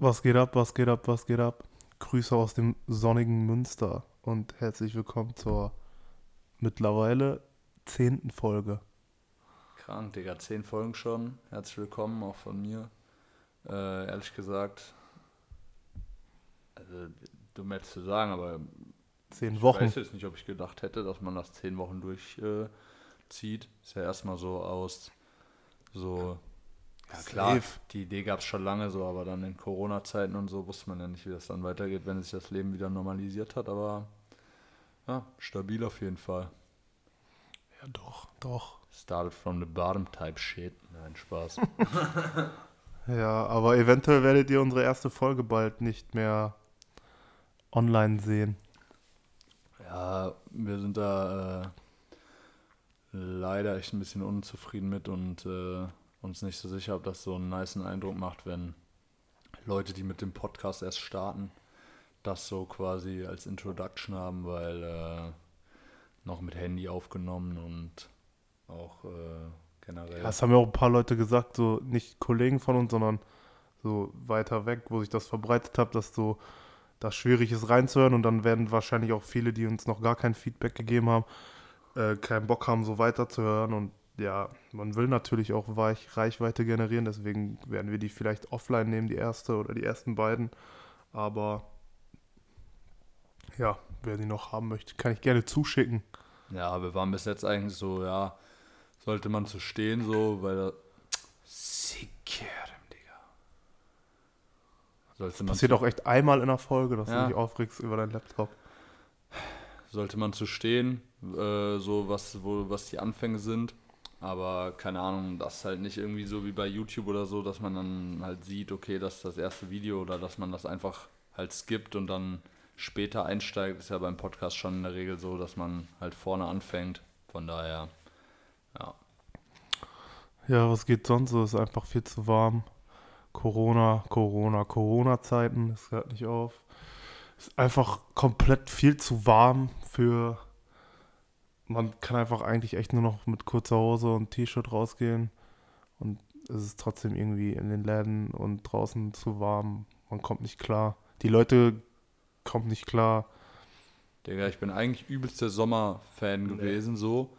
Was geht ab, was geht ab, was geht ab? Grüße aus dem sonnigen Münster und herzlich willkommen zur mittlerweile zehnten Folge. Krank, Digga. Zehn Folgen schon. Herzlich willkommen auch von mir. Äh, ehrlich gesagt, also dumm jetzt zu sagen, aber Zehn Wochen. ich weiß jetzt nicht, ob ich gedacht hätte, dass man das zehn Wochen durchzieht. Äh, zieht. Ist ja erstmal so aus so ja klar, Safe. die Idee gab es schon lange so, aber dann in Corona-Zeiten und so wusste man ja nicht, wie das dann weitergeht, wenn sich das Leben wieder normalisiert hat, aber ja, stabil auf jeden Fall. Ja, doch, doch. Started from the bottom type shit. Nein, Spaß. Ja, aber eventuell werdet ihr unsere erste Folge bald nicht mehr online sehen. ja, wir sind da äh, leider echt ein bisschen unzufrieden mit und äh, uns nicht so sicher, ob das so einen niceen Eindruck macht, wenn Leute, die mit dem Podcast erst starten, das so quasi als Introduction haben, weil äh, noch mit Handy aufgenommen und auch äh, generell. Das haben ja auch ein paar Leute gesagt, so nicht Kollegen von uns, sondern so weiter weg, wo sich das verbreitet hat, dass so das schwierig ist reinzuhören und dann werden wahrscheinlich auch viele, die uns noch gar kein Feedback gegeben haben, äh, keinen Bock haben, so weiterzuhören und ja, man will natürlich auch Weich Reichweite generieren, deswegen werden wir die vielleicht offline nehmen, die erste oder die ersten beiden, aber ja, wer die noch haben möchte, kann ich gerne zuschicken. Ja, wir waren bis jetzt eigentlich so, ja, sollte man zu stehen, so, weil da. Sikerem, Digga. Sollte man, Passiert auch echt einmal in der Folge, dass Ja. du dich aufregst über deinen Laptop. sollte man zu stehen, äh, so was, wo, was die Anfänge sind. Aber keine Ahnung, das ist halt nicht irgendwie so wie bei YouTube oder so, dass man dann halt sieht, okay, das ist das erste Video oder dass man das einfach halt skippt und dann später einsteigt. Ist ja beim Podcast schon in der Regel so, dass man halt vorne anfängt. Von daher, ja. Ja, was geht sonst so? Ist einfach viel zu warm. Corona, Corona, Corona-Zeiten, es hört nicht auf. Ist einfach komplett viel zu warm für. Man kann einfach eigentlich echt nur noch mit kurzer Hose und T-Shirt rausgehen. Und es ist trotzdem irgendwie in den Läden und draußen zu warm. Man kommt nicht klar. Die Leute kommen nicht klar. Digga, ich bin eigentlich übelster Sommerfan Nee. gewesen, so.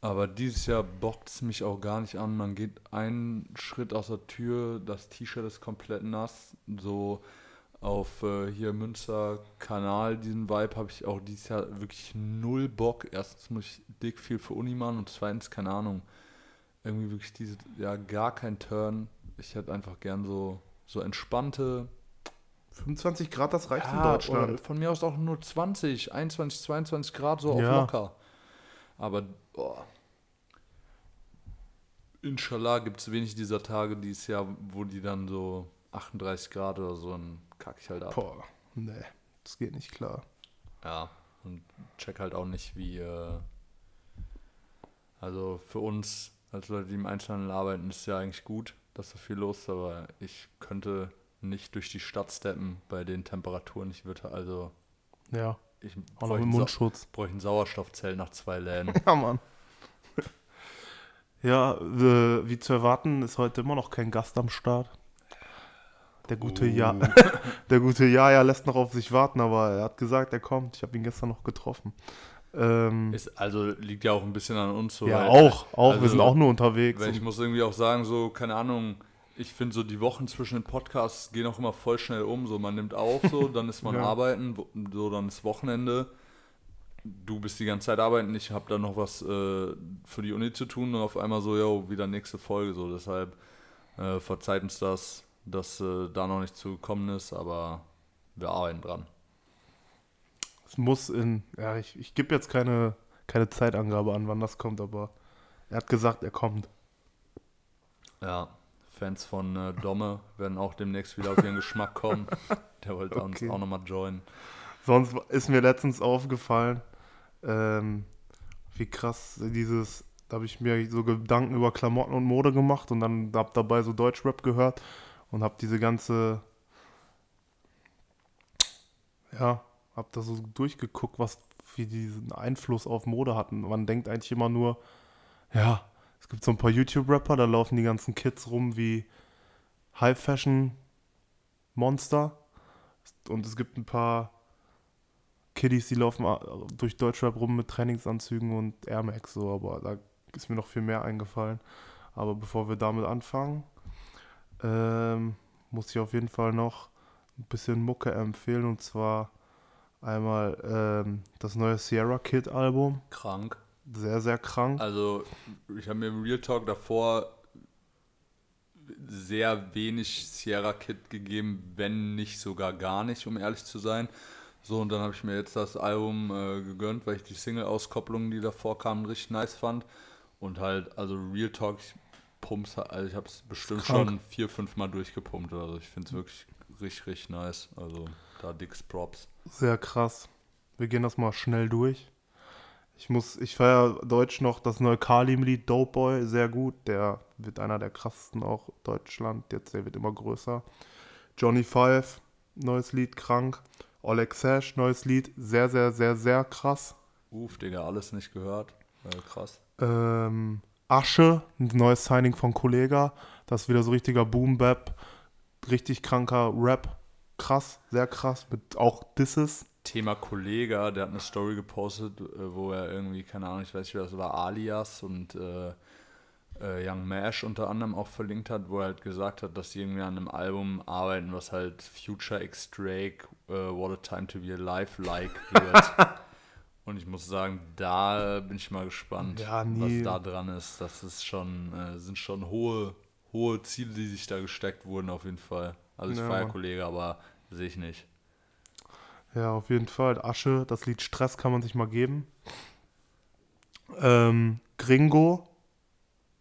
Aber dieses Jahr bockt es mich auch gar nicht an. Man geht einen Schritt aus der Tür, das T-Shirt ist komplett nass. So auf äh, hier Münster Kanal, diesen Vibe habe ich auch dieses Jahr wirklich null Bock. Erstens muss ich dick viel für Uni machen und zweitens, keine Ahnung, irgendwie wirklich diese, ja, gar kein Turn. Ich hätte einfach gern so, so entspannte, 25 Grad, das reicht in ja, Deutschland. Oder von mir aus auch nur 20, 21, 22 Grad so auf Ja. locker. Aber boah. Inshallah gibt es wenig dieser Tage dieses Jahr, wo die dann so 38 Grad oder so, dann kack ich halt ab. Boah, nee, das geht nicht klar. Ja, und check halt auch nicht, wie. Äh, also für uns, als Leute, die im Einzelhandel arbeiten, ist ja eigentlich gut, dass so viel los ist, aber ich könnte nicht durch die Stadt steppen bei den Temperaturen. Ich würde also. Ja, Ich auch noch mit Mundschutz. bräuchte ein Sauerstoffzelt nach zwei Läden. Ja, Mann. Ja, wie zu erwarten, ist heute immer noch kein Gast am Start. Der gute, ja, der gute Jaja lässt noch auf sich warten, aber er hat gesagt, er kommt. Ich habe ihn gestern noch getroffen. Ähm, Ist, also liegt ja auch ein bisschen an uns so. ja, auch, auch. wir also, sind auch nur unterwegs. Weil ich muss irgendwie auch sagen, so, keine Ahnung, ich finde so die Wochen zwischen den Podcasts gehen auch immer voll schnell um. So, man nimmt auf, so, dann ist man Ja. arbeiten, so, dann ist Wochenende. Du bist die ganze Zeit arbeiten, ich habe dann noch was äh, für die Uni zu tun und auf einmal so, yo, wieder nächste Folge. So, deshalb äh, verzeiht uns das, dass äh, da noch nicht zugekommen ist, aber wir arbeiten dran. Es muss in, ja, ich, ich gebe jetzt keine, keine Zeitangabe an, wann das kommt, aber er hat gesagt, er kommt. Ja, Fans von äh, Domme werden auch demnächst wieder auf ihren Geschmack kommen. Der wollte uns Okay. auch nochmal joinen. Sonst ist mir letztens aufgefallen, ähm, wie krass dieses, da habe ich mir so Gedanken über Klamotten und Mode gemacht und dann habe dabei so Deutschrap gehört und habe diese ganze, ja, habe da so durchgeguckt, was wie diesen Einfluss auf Mode hatten. Man denkt eigentlich immer nur, ja, es gibt so ein paar YouTube-Rapper, da laufen die ganzen Kids rum wie High Fashion Monster. Und es gibt ein paar Kiddies, die laufen äh, durch Deutschrap rum mit Trainingsanzügen und Air Max so, aber da ist mir noch viel mehr eingefallen. Aber bevor wir damit anfangen, ähm, muss ich auf jeden Fall noch ein bisschen Mucke empfehlen und zwar einmal ähm, das neue Sierra Kid Album. Krank. Sehr, sehr krank. Also, ich habe mir im Real Talk davor sehr wenig Sierra Kid gegeben, wenn nicht sogar gar nicht, um ehrlich zu sein. So, und dann habe ich mir jetzt das Album äh, gegönnt, weil ich die Single-Auskopplungen, die davor kamen, richtig nice fand. Und halt, also Real Talk, ich pump's, also ich habe es bestimmt Krank. schon vier, fünf Mal durchgepumpt. Also ich finde es wirklich richtig, richtig nice. Also da dicks Props. Sehr krass. Wir gehen das mal schnell durch. Ich muss, ich feiere Deutsch noch das neue Kalim-Lied Dope Boy sehr gut. Der wird einer der krassesten auch Deutschland. Jetzt, der wird immer größer. Johnny Five, neues Lied, krank. Oleg Sash, neues Lied, sehr, sehr, sehr, sehr krass. Uff, Digga, alles nicht gehört. Äh, krass. Ähm, Asche, ein neues Signing von Kollega. Das ist wieder so richtiger Boom-Bap, richtig kranker Rap. Krass, sehr krass, mit auch Disses. Thema Kollega, der hat eine Story gepostet, äh, wo er irgendwie, keine Ahnung, ich weiß nicht, wer das war, Alias und äh, äh, Young Mash unter anderem auch verlinkt hat, wo er halt gesagt hat, dass sie irgendwie an einem Album arbeiten, was halt Future X Drake, äh, What a Time to Be Alive-like wird. und ich muss sagen, da bin ich mal gespannt, Ja, nie. was da dran ist. Das ist schon, äh, sind schon hohe, hohe Ziele, die sich da gesteckt wurden, auf jeden Fall. Also ich Ja, feiere Mann. Kollege, aber sehe ich nicht. Ja, auf jeden Fall. Asche, das Lied Stress kann man sich mal geben. Ähm, Gringo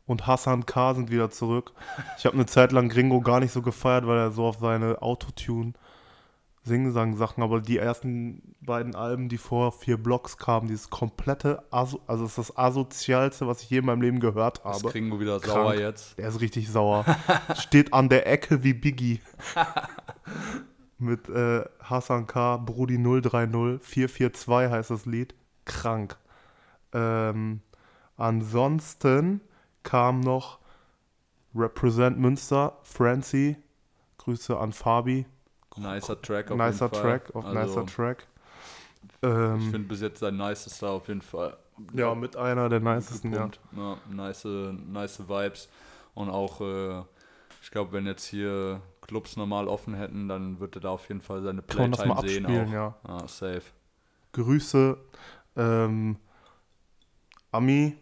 und Hassan K. sind wieder zurück. Ich habe eine Zeit lang Gringo gar nicht so gefeiert, weil er so auf seine Autotune Singsang-Sachen, aber die ersten beiden Alben, die vor vier Blocks kamen, dieses komplette, Aso also das ist das asozialste, was ich je in meinem Leben gehört Das habe. kriegen wir wieder Krank. sauer jetzt. Der ist richtig sauer. Steht an der Ecke wie Biggie. Mit äh, Hassan K. Brudi 030 442 heißt das Lied. Krank. Ähm, ansonsten kam noch Represent Münster, Francie. Grüße an Fabi. Nicer Track auf Nicer jeden Fall. Track, auf Also, nicer Track. Ich Ähm, finde bis jetzt sein nicester auf jeden Fall. ja, mit einer der nicesten, ja. ja. nice, nice Vibes. Und auch, äh, ich glaube, wenn jetzt hier Clubs normal offen hätten, dann würde er da auf jeden Fall seine Kann man das Playtime mal sehen abspielen, auch. ja. Ah, safe. Grüße ähm, Ami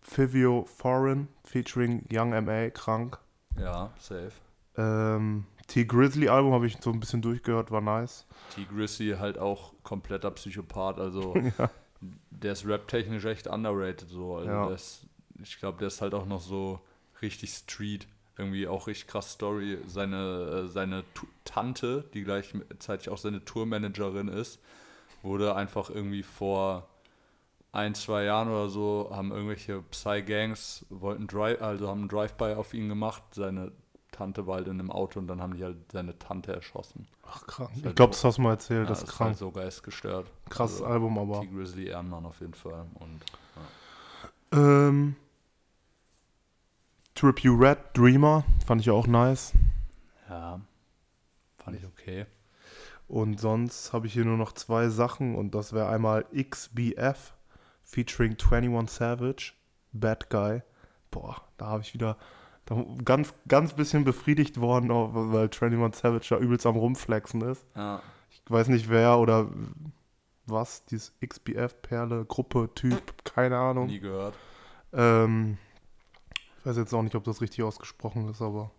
Fivio Foreign featuring Young MA, krank. Ja, safe. Ähm, T-Grizzly Album habe ich so ein bisschen durchgehört, war nice. T. Grissi halt auch kompletter Psychopath, also ja. der ist rap-technisch echt underrated so. Also Ja. ist, ich glaube, der ist halt auch noch so richtig Street. Irgendwie auch richtig krass Story. Seine, äh, seine Tante, die gleichzeitig auch seine Tourmanagerin ist, wurde einfach irgendwie vor ein, zwei Jahren oder so, haben irgendwelche Psy-Gangs, wollten Drive, also haben einen Drive-By auf ihn gemacht. Seine Tante war halt in einem Auto und dann haben die halt seine Tante erschossen. Ach, krank. Ist Ich halt glaube, so- das hast du mal erzählt, Ja, das ist Halt krank. so geistgestört. Krasses Also, Album, aber. T. Grizzly Ehrenmann auf jeden Fall. Und Ähm, Trip You Red, Dreamer, fand ich auch nice. ja, fand ich okay. Und sonst habe ich hier nur noch zwei Sachen und das wäre einmal XBF featuring 21 Savage, Bad Guy. Boah, da habe ich wieder ganz, ganz bisschen befriedigt worden, weil 21 Savage da übelst am Rumflexen ist. Ja, Ich weiß nicht wer oder was, dieses XBF-Perle, Gruppe, Typ, keine Ahnung. nie gehört. Ähm, ich weiß jetzt auch nicht, ob das richtig ausgesprochen ist, aber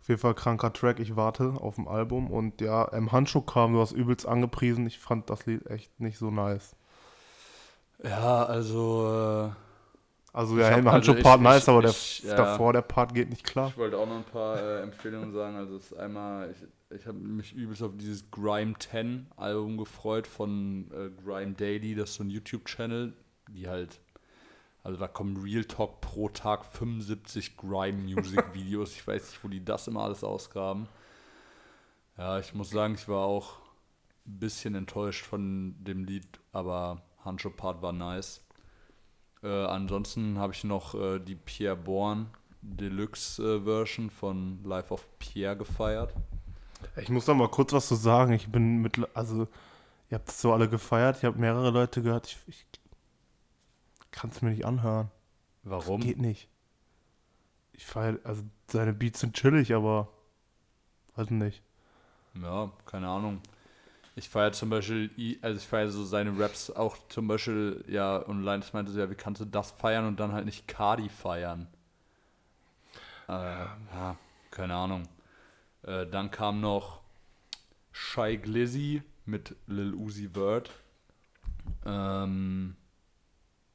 auf jeden Fall kranker Track. Ich warte auf dem Album und ja, im Handschuh kam, du hast übelst angepriesen. Ich fand das Lied echt nicht so nice. Ja, also Also ja, im also Handschuh-Part ich- nice, aber ich- der ja. davor, der Part geht nicht klar. ich wollte auch noch ein paar äh, Empfehlungen sagen. Also es ist einmal, ich, ich habe mich übelst auf dieses Grime 10 Album gefreut von äh, Grime Daily, das ist so ein YouTube-Channel, die halt, also da kommen Real Talk pro Tag 75 Grime-Music-Videos. ich weiß nicht, wo die das immer alles ausgraben. Ja, ich muss sagen, ich war auch ein bisschen enttäuscht von dem Lied, aber Handschuh Part war nice. Äh, ansonsten habe ich noch äh, die Pierre Bourne Deluxe äh, Version von Life of Pierre gefeiert. Ich muss noch mal kurz was zu sagen. Ich bin mit, also ihr habt es so alle gefeiert. Ich habe mehrere Leute gehört. Ich, ich kann es mir nicht anhören. Warum? Geht nicht. Ich feiere, also seine Beats sind chillig, aber weiß nicht. Ja, keine Ahnung. Ich feiere zum Beispiel, also ich feiere so seine Raps auch zum Beispiel, ja, und Linus meinte so, ja, wie kannst du das feiern und dann halt nicht Cardi feiern? Äh, ja, keine Ahnung. Äh, dann kam noch Shy Glizzy mit Lil Uzi Vert. Ähm,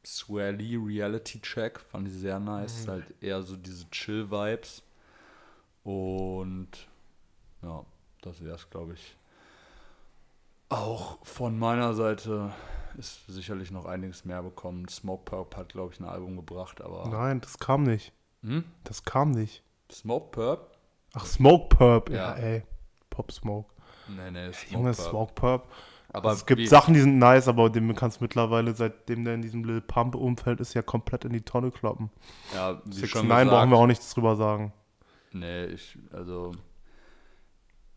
Swear Lee Reality Check fand ich sehr nice. Halt eher so diese Chill-Vibes. Und ja, das wäre es, glaube ich. Auch von meiner Seite ist sicherlich noch einiges mehr bekommen. Smoke Purp hat, glaube ich, ein Album gebracht, aber. Nein, das kam nicht. Hm? Das kam nicht. Smoke Purp? Ach, Smoke Purp. Ja, Ja. ey. Pop Smoke. Nee, nee, Smoke Junge, Purp. Smoke Purp. Aber es gibt wie- Sachen, die sind nice, aber dem kannst du mittlerweile, seitdem der in diesem Lil Pump-Umfeld ist, ja komplett in die Tonne kloppen. Ja, wie 6 schon 9 gesagt, brauchen wir auch nichts drüber sagen. Nee, ich, also.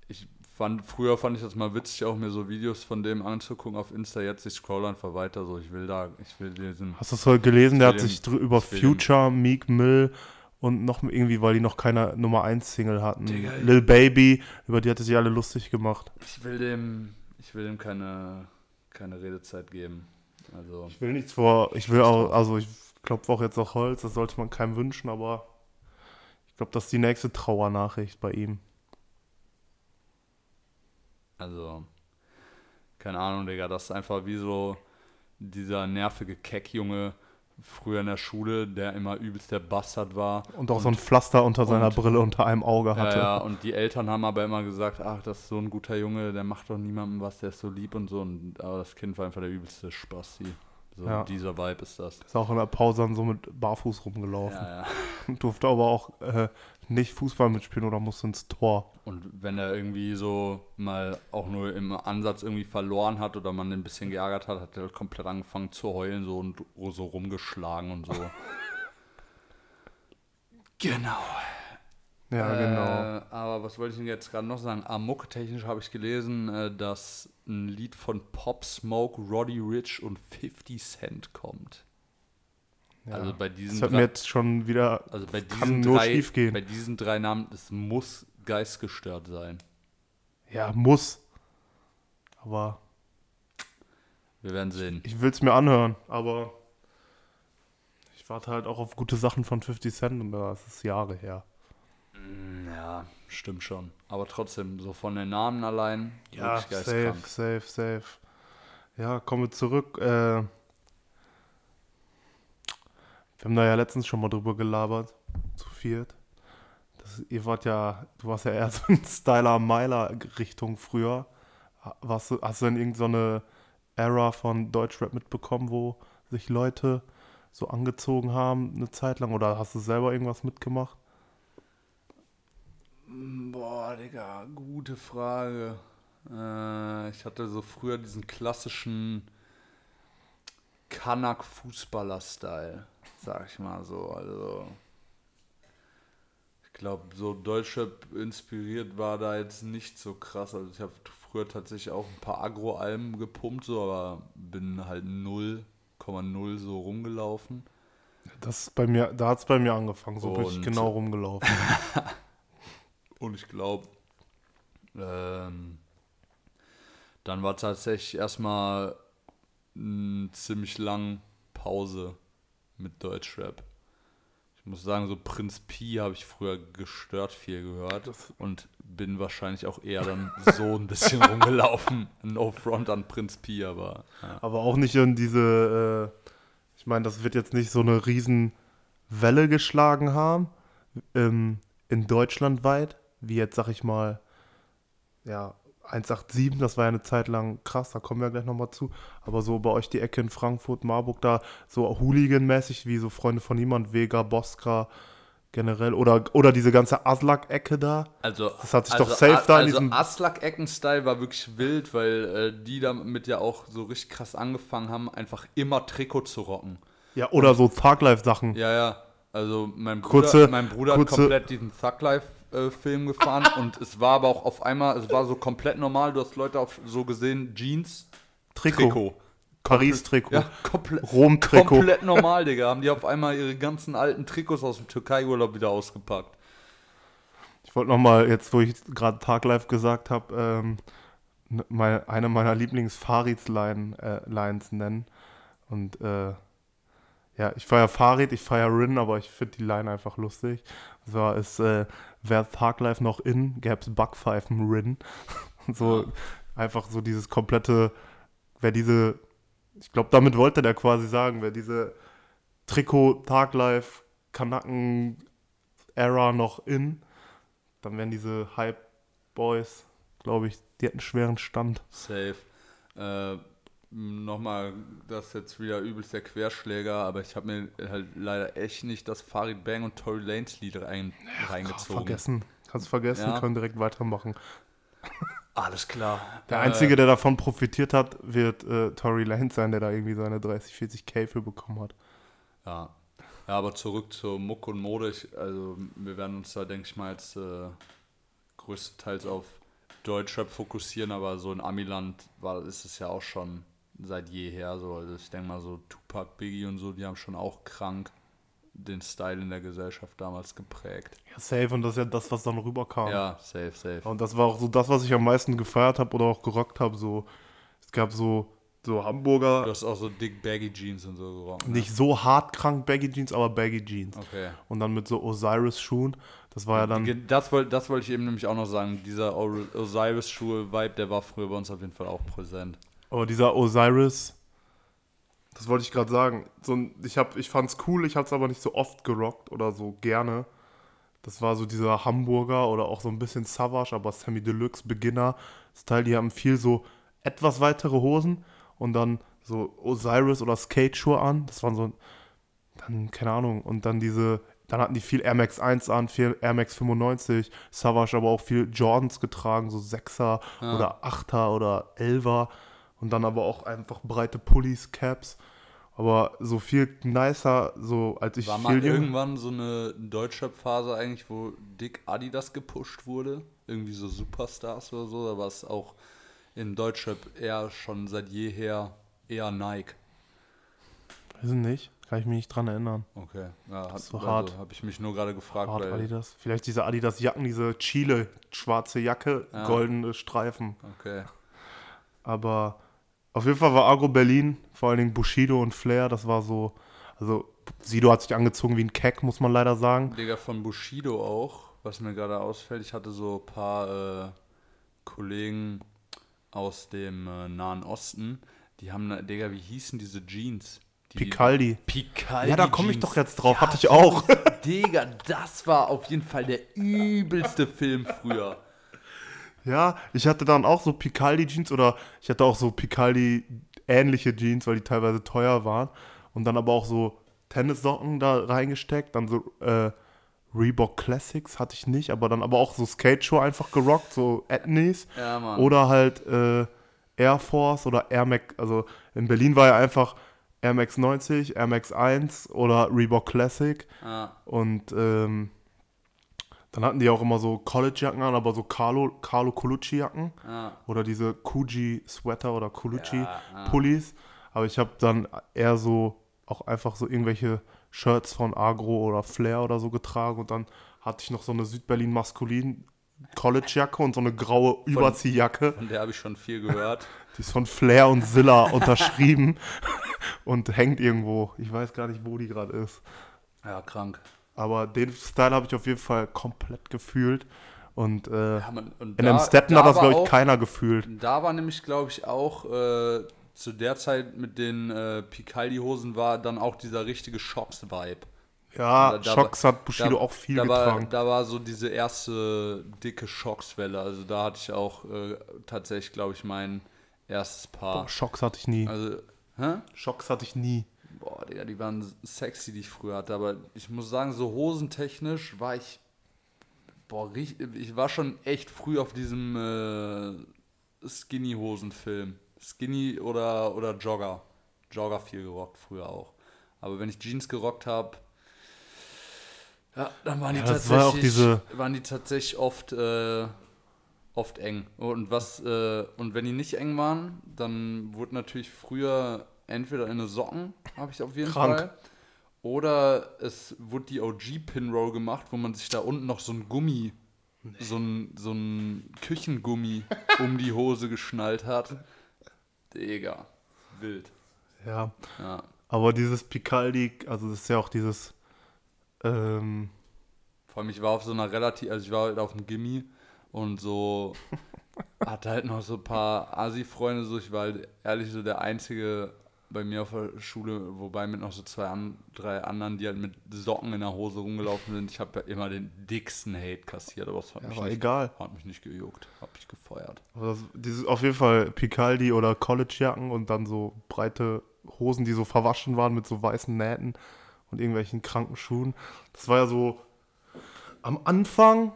Ich fand, früher fand ich das mal witzig, auch mir so Videos von dem anzugucken auf Insta. Jetzt, ich scroll einfach weiter, so. Ich will da, ich will diesen. Hast du es heute gelesen? Der hat sich den- über will den- Future, Meek Mill und noch irgendwie, weil die noch keine Nummer 1 Single hatten. Digga, Lil Baby, über die hatte sich alle lustig gemacht. Ich will dem, ich will dem keine, keine Redezeit geben. Also. Ich will nichts vor, ich will auch, also ich klopfe auch jetzt auf Holz, das sollte man keinem wünschen, aber ich glaube, das ist die nächste Trauernachricht bei ihm. Also, keine Ahnung, Digga, das ist einfach wie so dieser nervige Keckjunge früher in der Schule, der immer übelst der Bastard war. Und auch so ein Pflaster unter seiner und- Brille unter einem Auge Ja, hatte. ja, und die Eltern haben aber immer gesagt, ach, das ist so ein guter Junge, der macht doch niemandem was, der ist so lieb und so. Und, aber das Kind war einfach der übelste Spasti. So Ja. dieser Vibe ist das. Ist auch in der Pause dann so mit Barfuß rumgelaufen. Ja, ja. Durfte aber auch äh, nicht Fußball mitspielen oder musste ins Tor. Und wenn er irgendwie so mal auch nur im Ansatz irgendwie verloren hat oder man ihn ein bisschen geärgert hat, hat er komplett angefangen zu heulen so und so rumgeschlagen und so. genau. Ja, genau. Äh, aber was wollte ich denn jetzt gerade noch sagen? Ah, mucktechnisch habe ich gelesen, äh, dass ein Lied von Pop Smoke, Roddy Rich und 50 Cent kommt. Ja. Also bei diesen Das hat mir drei, jetzt schon wieder. also bei diesen nur drei, schief gehen. bei diesen drei Namen, es muss geistgestört sein. Ja, muss. Aber Wir werden sehen. ich will es mir anhören. Aber ich warte halt auch auf gute Sachen von 50 Cent und das ist Jahre her. Ja, stimmt schon. Aber trotzdem, so von den Namen allein, Ja, safe, safe, safe. Ja, kommen wir zurück. Äh, wir haben da ja letztens schon mal drüber gelabert, zu viert. Das, ihr wart ja, du warst ja eher so in Styler-Meiler-Richtung früher. Warst du, hast du denn irgendeine Era von Deutschrap mitbekommen, wo sich Leute so angezogen haben eine Zeit lang? Oder hast du selber irgendwas mitgemacht? Boah, Digga, gute Frage. Äh, ich hatte so früher diesen klassischen Kanak-Fußballer-Style, sag ich mal so. Also, ich glaube, so Deutschrap inspiriert war da jetzt nicht so krass. Also, ich habe früher tatsächlich auch ein paar Agro-Alben gepumpt, so, aber bin halt 0,0 so rumgelaufen. Das ist bei mir, da hat es bei mir angefangen, so bin ich Und- genau rumgelaufen. Und ich glaube, ähm, dann war tatsächlich erstmal eine ziemlich lang Pause mit Deutschrap. Ich muss sagen, so Prinz Pi habe ich früher gestört viel gehört und bin wahrscheinlich auch eher dann so ein bisschen rumgelaufen. No front an Prinz Pi, aber ja. Aber auch nicht in diese, äh, ich meine, das wird jetzt nicht so eine riesen Welle geschlagen haben, ähm, in Deutschland weit, wie jetzt, sag ich mal, ja, 187, das war ja eine Zeit lang krass, da kommen wir gleich nochmal zu, aber so bei euch die Ecke in Frankfurt, Marburg, da so Hooligan-mäßig, wie so Freunde von niemand, Vega, Boskra, generell, oder, oder diese ganze Aslak-Ecke da, Also, Das hat sich also, doch safe da in also diesem- Aslak-Ecken-Style war wirklich wild, weil äh, die damit ja auch so richtig krass angefangen haben, einfach immer Trikot zu rocken. ja, oder so Thug-Life-Sachen. Ja, ja. Also mein Bruder, Kurze- mein Bruder kurze- hat komplett diesen Thug Life Live-Film gefahren und es war aber auch auf einmal, es war so komplett normal. Du hast Leute auf so gesehen, Jeans, Trikot. Trikot. Paris-Trikot. Ja, komplett. Rom-Trikot. Komplett normal, Digga. Haben die auf einmal ihre ganzen alten Trikots aus dem Türkei-Urlaub wieder ausgepackt. Ich wollte nochmal, jetzt wo ich gerade Taglife gesagt habe, ähm, ne- meine, eine meiner Lieblings-Farid-Lines äh, Lines nennen. Und äh, ja, ich feiere Farid, ich feiere Rin, aber ich finde die Line einfach lustig. Und zwar ist, äh, wäre Taglife noch in, gäbe es Backpfeifen Rin. Und so einfach so dieses komplette, wer diese, ich glaube, damit wollte der quasi sagen, wer diese Trikot, Taglife, Kanaken-Era noch in, dann wären diese Hype-Boys, glaube ich, die hätten einen schweren Stand. Safe. Äh, Nochmal, das ist jetzt wieder übelst der Querschläger, aber ich habe mir halt leider echt nicht das Farid Bang und Tory Lanes Lied rein, reingezogen. Vergessen. Kannst vergessen, Ja. können direkt weitermachen. Alles klar. Der Einzige, der davon profitiert hat, wird äh, Tory Lanez sein, der da irgendwie seine 30, 40 K für bekommen hat. Ja. ja, aber zurück zur Muck und Mode. Ich, also wir werden uns da, denke ich mal, jetzt äh, größtenteils auf Deutschrap fokussieren, aber so in Amiland war, ist es ja auch schon seit jeher so. Also ich denke mal so Tupac, Biggie und so, die haben schon auch krank den Style in der Gesellschaft damals geprägt. Ja, safe. Und das ist ja das, was dann rüberkam. Ja, safe, safe. Und das war auch so das, was ich am meisten gefeiert habe oder auch gerockt habe. So, es gab so, so Du Hamburger, hast auch so dick Baggy Jeans und so gerockt. ne? nicht so hart krank Baggy Jeans, aber Baggy Jeans. Okay. Und dann mit so Osiris-Schuhen. Das war ja dann. Das wollte das wollte ich eben nämlich auch noch sagen. Dieser Osiris-Schuhe-Vibe, der war früher bei uns auf jeden Fall auch präsent. Aber dieser Osiris, das wollte ich gerade sagen. So, ein- ich, hab, ich fand's cool, ich hab's aber nicht so oft gerockt oder so gerne. Das war so dieser Hamburger oder auch so ein bisschen Savage, aber Sammy Deluxe Beginner Style. Die haben viel so etwas weitere Hosen und dann so Osiris oder Skate-Schuhe an. Das waren so, dann, keine Ahnung, und dann diese, dann hatten die viel Air Max 1 an, viel Air Max 95, Savage aber auch viel Jordans getragen, so 6er Ja. oder 8er oder 11er und dann aber auch einfach breite Pullis, Caps. Aber so viel nicer, so als ich War mal irgendwann so eine Deutschrap-Phase eigentlich, wo dick Adidas gepusht wurde? Irgendwie so Superstars oder so? Da war es auch in Deutschrap eher schon seit jeher eher Nike. Weiß ich nicht, kann ich mich nicht dran erinnern. Okay. Ja, hat, So also, hart. Habe ich mich nur gerade gefragt, Hart weil. Adidas. Vielleicht diese Adidas Jacken, diese Chile schwarze Jacke, Ja. goldene Streifen. Okay. Aber auf jeden Fall war Agro Berlin, vor allen Dingen Bushido und Flair, das war so, also Sido hat sich angezogen wie ein Keck, muss man leider sagen. Digga, von Bushido auch, was mir gerade ausfällt. Ich hatte so ein paar äh, Kollegen aus dem äh, Nahen Osten, die haben, Digga, wie hießen diese Jeans? Die, Picaldi. Picaldi. Ja, da komme ich doch jetzt drauf, Ja, hatte ich auch. Digga, das war auf jeden Fall der übelste Film früher. Ja, ich hatte dann auch so Picaldi Jeans oder ich hatte auch so Picaldi ähnliche Jeans, weil die teilweise teuer waren. Und dann aber auch so Tennissocken da reingesteckt, dann so äh, Reebok Classics hatte ich nicht, aber dann aber auch so Skate-Schuhe einfach gerockt, so Ethnies. Ja, Mann. Oder halt äh, Air Force oder Air Max, also in Berlin war ja einfach Air Max 90, Air Max 1 oder Reebok Classic. Ja, Und ähm, dann hatten die auch immer so College-Jacken an, aber so Carlo, Carlo Colucci-Jacken. ja. Oder diese Kuji-Sweater oder Ja, ja. Colucci-Pullis. Aber ich habe dann eher so auch einfach so irgendwelche Shirts von Agro oder Flair oder so getragen. Und dann hatte ich noch so eine Südberlin-Maskulin College-Jacke und so eine graue Überziehjacke. Von der habe ich schon viel gehört. Die ist von Flair und Zilla unterschrieben und hängt irgendwo. Ich weiß gar nicht, wo die gerade ist. Ja, krank. Aber den Style habe ich auf jeden Fall komplett gefühlt. Und äh, Ja, man, und in da- dem Steppen da hat das, war glaube ich, auch- keiner gefühlt. Da war nämlich, glaube ich, auch äh, zu der Zeit mit den äh, Picaldi-Hosen war dann auch dieser richtige Shocks-Vibe. Ja, Da- da Schocks hat Bushido da, auch viel da war, getragen. Da war so diese erste dicke Shocks-Welle. Also da hatte ich auch äh, tatsächlich, glaube ich, mein erstes Paar. Boah, Schocks hatte ich nie. Also, hä? Schocks hatte ich nie. Boah, Digga, die waren sexy, die ich früher hatte. Aber ich muss sagen, so hosentechnisch war ich. Boah, ich war schon echt früh auf diesem äh, Skinny-Hosen-Film. Skinny oder, oder Jogger. Jogger viel gerockt, früher auch. Aber wenn ich Jeans gerockt habe, Ja, dann waren die Ja, war tatsächlich, diese- waren die tatsächlich oft, äh, oft eng. Und was, äh, und wenn die nicht eng waren, dann wurde natürlich früher entweder in eine Socken, habe ich auf jeden Krank. Fall. Oder es wurde die OG-Pinroll gemacht, wo man sich da unten noch so ein Gummi, so ein, so ein Küchengummi um die Hose geschnallt hat. Digga. Wild. Ja. Ja. Aber dieses Picaldi, also das ist ja auch dieses, ähm, Vor allem, ich war auf so einer relativ, also ich war halt auf dem Gimmi und so hatte halt noch so ein paar Asi-Freunde, so ich war halt ehrlich so der einzige bei mir auf der Schule, wobei mit noch so zwei, drei anderen, die halt mit Socken in der Hose rumgelaufen sind. Ich habe ja immer den dicksten Hate kassiert, aber es hat, ja, mich, war nicht, egal. hat mich nicht gejuckt, hab mich gefeuert. Aber das, dieses, auf jeden Fall Picaldi oder Collegejacken und dann so breite Hosen, die so verwaschen waren mit so weißen Nähten und irgendwelchen kranken Schuhen. Das war ja so am Anfang,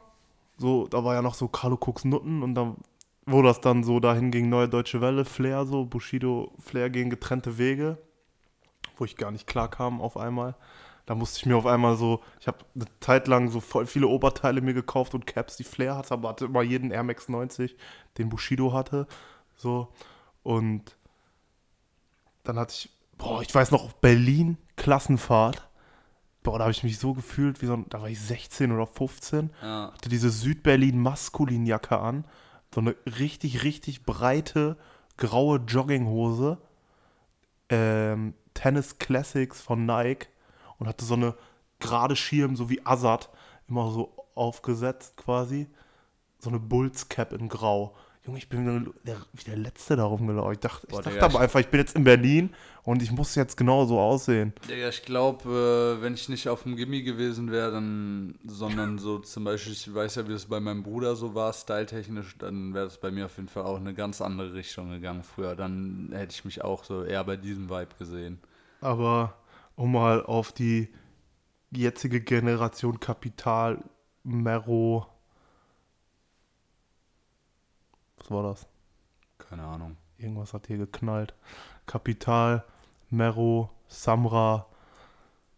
so, da war ja noch so Carlo Cooks Nutten und dann, wo das dann so dahin ging, Neue Deutsche Welle, Flair so, Bushido, Flair gehen getrennte Wege, wo ich gar nicht klar kam auf einmal. Da musste ich mir auf einmal so, ich habe eine Zeit lang so voll viele Oberteile mir gekauft und Caps, die Flair hatte, aber hatte immer jeden Air Max 90, den Bushido hatte. So. Und dann hatte ich, boah, ich weiß noch, Berlin, Klassenfahrt. Boah, da habe ich mich so gefühlt, wie so ein, da war ich 16 oder 15 Ja, hatte diese Südberlin-Maskulinjacke an. So eine richtig, richtig breite, graue Jogginghose. Ähm, Tennis Classics von Nike. Und hatte so eine gerade Schirm, so wie Azad, immer so aufgesetzt quasi. So eine Bulls-Cap in grau. Junge, ich bin wie der, der Letzte da rumgelaufen. Ich dachte, ich Boah, dachte Digga, aber ich- einfach, ich bin jetzt in Berlin und ich muss jetzt genau so aussehen. Digga, ich glaube, äh, wenn ich nicht auf dem Gimmi gewesen wäre, dann, sondern so zum Beispiel, ich weiß ja, wie es bei meinem Bruder so war, styletechnisch, dann wäre es bei mir auf jeden Fall auch in eine ganz andere Richtung gegangen früher. Dann hätte ich mich auch so eher bei diesem Vibe gesehen. Aber um mal auf die jetzige Generation Kapital, Mero. Was war das? Keine Ahnung. Irgendwas hat hier geknallt. Kapital, Mero, Samra,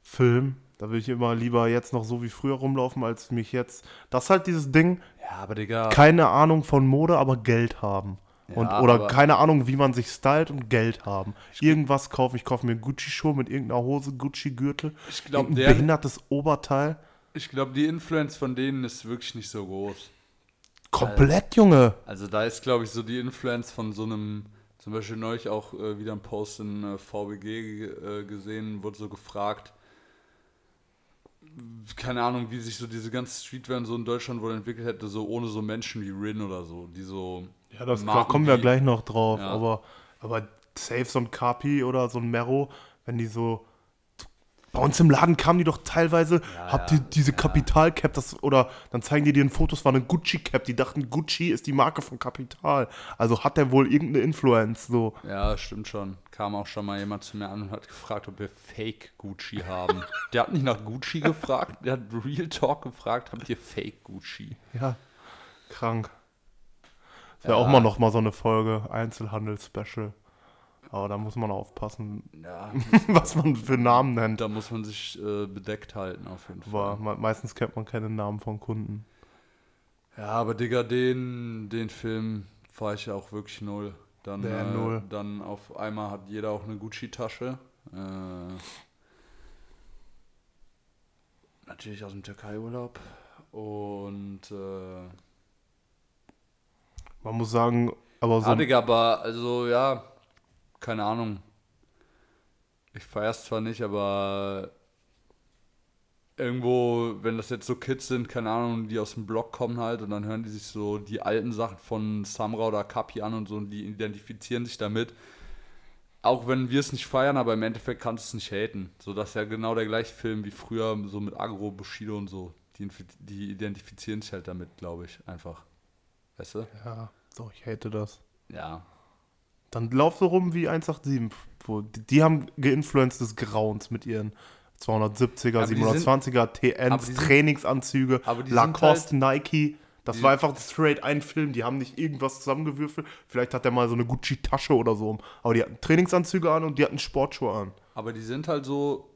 Film. Da will ich immer lieber jetzt noch so wie früher rumlaufen, als mich jetzt. Das ist halt dieses Ding, Ja, aber Digga. keine Ahnung von Mode, aber Geld haben. Ja, und, oder keine Ahnung, wie man sich stylt und Geld haben. Irgendwas kaufen. Ich kaufe mir Gucci-Schuhe mit irgendeiner Hose, Gucci-Gürtel. Ich glaube, der, behindertes Oberteil. ich glaube, die Influence von denen ist wirklich nicht so groß. Komplett, Junge. Also da ist, glaube ich, so die Influence von so einem, zum Beispiel neulich auch äh, wieder ein Post in äh, VBG äh, gesehen, wurde so gefragt, keine Ahnung, wie sich so diese ganze Streetwear so in Deutschland wohl entwickelt hätte, so ohne so Menschen wie Rin oder so, die so Ja, das, da kommen wir gleich noch drauf. Ja. Aber, aber safe so ein Kapi oder so ein Mero, wenn die so. Bei uns im Laden kamen die doch teilweise, Ja, habt ihr diese ja. Kapital-Cap, das, oder dann zeigen die dir ein Foto, es war eine Gucci-Cap, die dachten, Gucci ist die Marke von Kapital. Also hat der wohl irgendeine Influence, so. Ja, stimmt schon. Kam auch schon mal jemand zu mir an und hat gefragt, ob wir Fake Gucci haben. der hat nicht nach Gucci gefragt, der hat Real Talk gefragt, habt ihr Fake Gucci? Ja, krank. Das wäre Ja. auch mal noch mal so eine Folge, Einzelhandel-Special. Aber da muss man aufpassen, Ja, was man für Namen nennt. da muss man sich äh, bedeckt halten auf jeden Fall. me- meistens kennt man keine Namen von Kunden. Ja, aber Digga, den, den Film fahre ich ja auch wirklich null. Dann, Der äh, null. dann auf einmal hat jeder auch eine Gucci-Tasche. Äh, natürlich aus dem Türkei-Urlaub. Und äh, Man muss sagen, aber so Ja, Digga, aber also ja, keine Ahnung. Ich feier's zwar nicht, aber irgendwo, wenn das jetzt so Kids sind, keine Ahnung, die aus dem Block kommen halt und dann hören die sich so die alten Sachen von Samra oder Kapi an und so und die identifizieren sich damit. Auch wenn wir es nicht feiern, aber im Endeffekt kannst du es nicht haten. So, das ist ja genau der gleiche Film wie früher, so mit Agro, Bushido und so. Die, die identifizieren sich halt damit, glaube ich, einfach. Weißt du? Ja, so, ich hate das. Ja, Dann lauf so rum wie 187. Wo, die, die haben geinfluenced des Grauens mit ihren 270er, Aber die sind- 720er, aber TNs, sind- Trainingsanzüge, sind halt Lacoste, Nike. Das war einfach straight ein Film. Die haben nicht irgendwas zusammengewürfelt. Vielleicht hat der mal so eine Gucci-Tasche oder so. Aber die hatten Trainingsanzüge an und die hatten Sportschuhe an. Aber die sind halt so,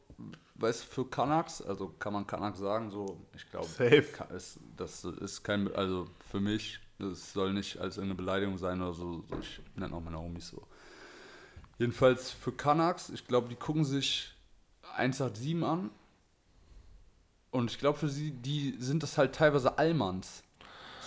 weißt du, für Canucks, also kann man Canucks sagen, so, ich glaube, Safe. Ka- ist- das ist kein, also für mich, das soll nicht als irgendeine Beleidigung sein oder so, ich nenne auch meine Homies so. Jedenfalls für Canucks, ich glaube, die gucken sich 187 an und ich glaube, für sie, die sind das halt teilweise Allmanns.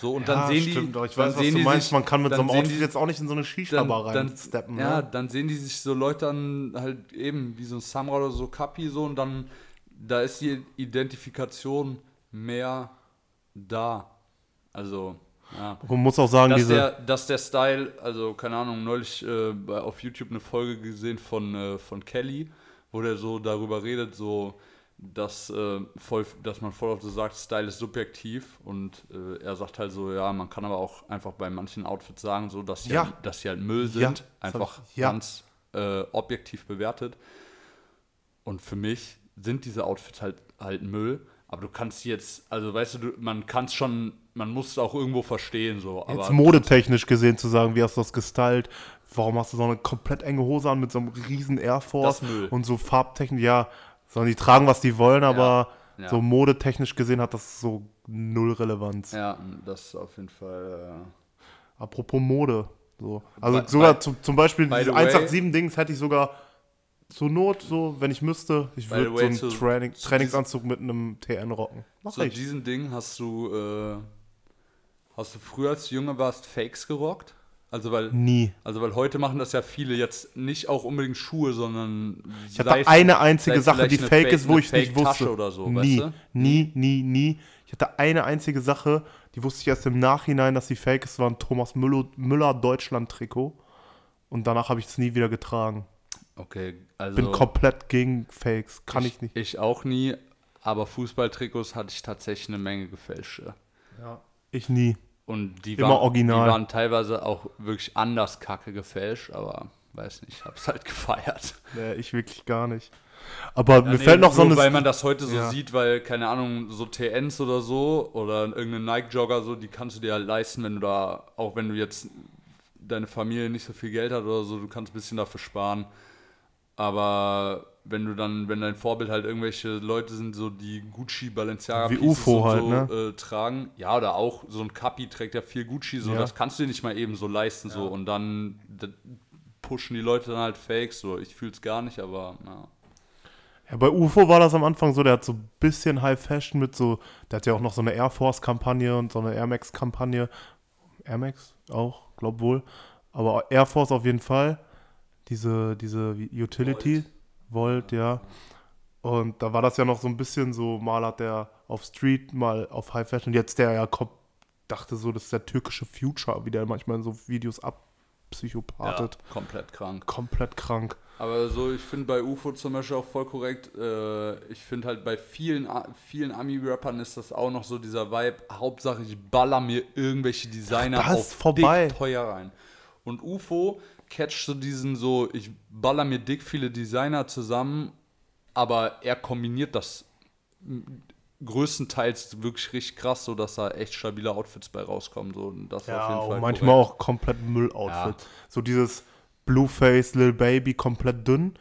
So, und dann Ja, sehen die. stimmt, aber ich dann weiß, was sehen du die meinst. sich- Man kann mit dann so einem sehen Outfit die- jetzt auch nicht in so eine Shisha-Bar dann, reinsteppen. ja, ne? dann sehen die sich so Leute dann halt eben wie so ein Samra oder so Kapi so und dann da ist die Identifikation mehr da. Also, ja. Man muss auch sagen, Dass diese. der, dass der Style, also keine Ahnung, neulich äh, auf YouTube eine Folge gesehen von, äh, von Kelly, wo der so darüber redet, so dass, äh, voll, dass man voll oft so sagt, Style ist subjektiv und äh, er sagt halt so, ja, man kann aber auch einfach bei manchen Outfits sagen, so dass sie, Ja. halt, dass sie halt Müll sind, Ja, einfach ich- ja. ganz äh, objektiv bewertet. Und für mich sind diese Outfits halt, halt Müll, aber du kannst jetzt, also weißt du, du man kann es schon, man muss es auch irgendwo verstehen, so. Jetzt aber modetechnisch gesehen zu sagen, wie hast du das gestylt? Warum hast du so eine komplett enge Hose an mit so einem riesen Air Force und so Farbtechnik? Ja, sollen die tragen, was die wollen, aber ja. so modetechnisch gesehen hat das so null Relevanz. Ja, das ist auf jeden Fall. Apropos Mode. So. Also By- sogar by- zu, zum Beispiel by diese the way- 187-Dings hätte ich sogar zur Not, so, wenn ich müsste, ich würde so way, einen Training, zu Trainingsanzug mit einem TN rocken. Mach Zu ich. diesem Ding hast du, äh, hast du früher, als du jünger warst, Fakes gerockt? Also weil, Nie. also weil heute machen das ja viele jetzt nicht auch unbedingt Schuhe, sondern Ich hatte eine einzige Sache, die fake ist, wo ich nicht wusste. oder so, nie, weißt du? nie, nie, nie. Ich hatte eine einzige Sache, die wusste ich erst im Nachhinein, dass sie fake ist, war ein Thomas Müller, Müller Deutschland-Trikot. Und danach habe ich es nie wieder getragen. Okay, also Bin komplett gegen Fakes. Kann ich, nicht. Ich auch nie, aber Fußballtrikots hatte ich tatsächlich eine Menge gefälschte. Ich nie. Und die Immer waren, original. die waren teilweise auch wirklich anders kacke gefälscht, aber weiß nicht, ich hab's halt gefeiert. Nee, ich wirklich gar nicht. Aber mir Nee, fällt noch so eine. Weil man das heute so Ja. sieht, weil, keine Ahnung, so TNs oder so oder irgendeine Nike-Jogger so, die kannst du dir halt leisten, wenn du da, auch wenn du jetzt deine Familie nicht so viel Geld hat oder so, du kannst ein bisschen dafür sparen. Aber wenn du dann, wenn dein Vorbild halt irgendwelche Leute sind, so die Gucci, Balenciaga Wie Pieces UFO halt, so, ne? äh, tragen, ja, oder auch so ein Kapi trägt ja viel Gucci, so Ja. das kannst du dir nicht mal eben so leisten, so und dann pushen die Leute dann halt Fakes, so ich fühl's gar nicht, aber ja. Ja, bei UFO war das am Anfang so, der hat so ein bisschen High Fashion mit so, der hat ja auch noch so eine Air Force-Kampagne und so eine Air Max-Kampagne. Air Max auch, glaub wohl. Aber Air Force auf jeden Fall. Diese, diese Utility, Volt, ja. Und da war das ja noch so ein bisschen so, mal hat der auf Street, mal auf High Fashion. Jetzt der ja kommt, dachte so, das ist der türkische Future, wie der manchmal in so Videos abpsychopathet. Ja, komplett krank. Komplett krank. Aber so, ich finde bei UFO zum Beispiel auch voll korrekt. Äh, ich finde halt bei vielen, vielen Ami-Rappern ist das auch noch so dieser Vibe. Hauptsache, ich baller mir irgendwelche Designer Ach, das auf ist vorbei. dick teuer rein. Und UFO catcht so diesen so, ich baller mir dick viele Designer zusammen, aber er kombiniert das größtenteils wirklich richtig krass, so dass da echt stabile Outfits bei rauskommen. So, und das ist auf Ja, jeden Fall manchmal korrekt. auch komplett Mülloutfit. Ja. So dieses Blueface, Lil Baby, komplett dünn.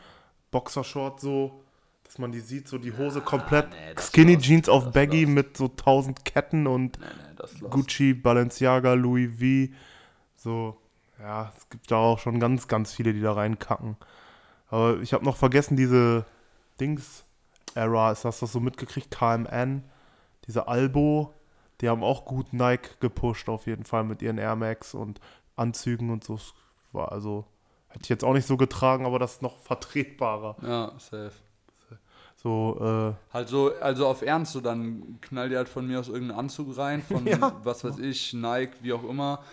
Boxershort so, dass man die sieht, so die Hose komplett. nee, Skinny Jeans auf das Baggy lost. mit so tausend Ketten und Nee, nee. Gucci, Balenciaga, Louis V. So, ja, es gibt da auch schon ganz, ganz viele, die da reinkacken. Aber ich habe noch vergessen, diese Dings-Era, ist das das so mitgekriegt? KMN, diese Albo, die haben auch gut Nike gepusht auf jeden Fall mit ihren Air Max und Anzügen und so. War also, hätte ich jetzt auch nicht so getragen, aber das ist noch vertretbarer. Ja, safe. So, äh, Halt so, also auf Ernst, so dann knall dir halt von mir aus irgendeinen Anzug rein, von Ja. was weiß ich, Nike, wie auch immer.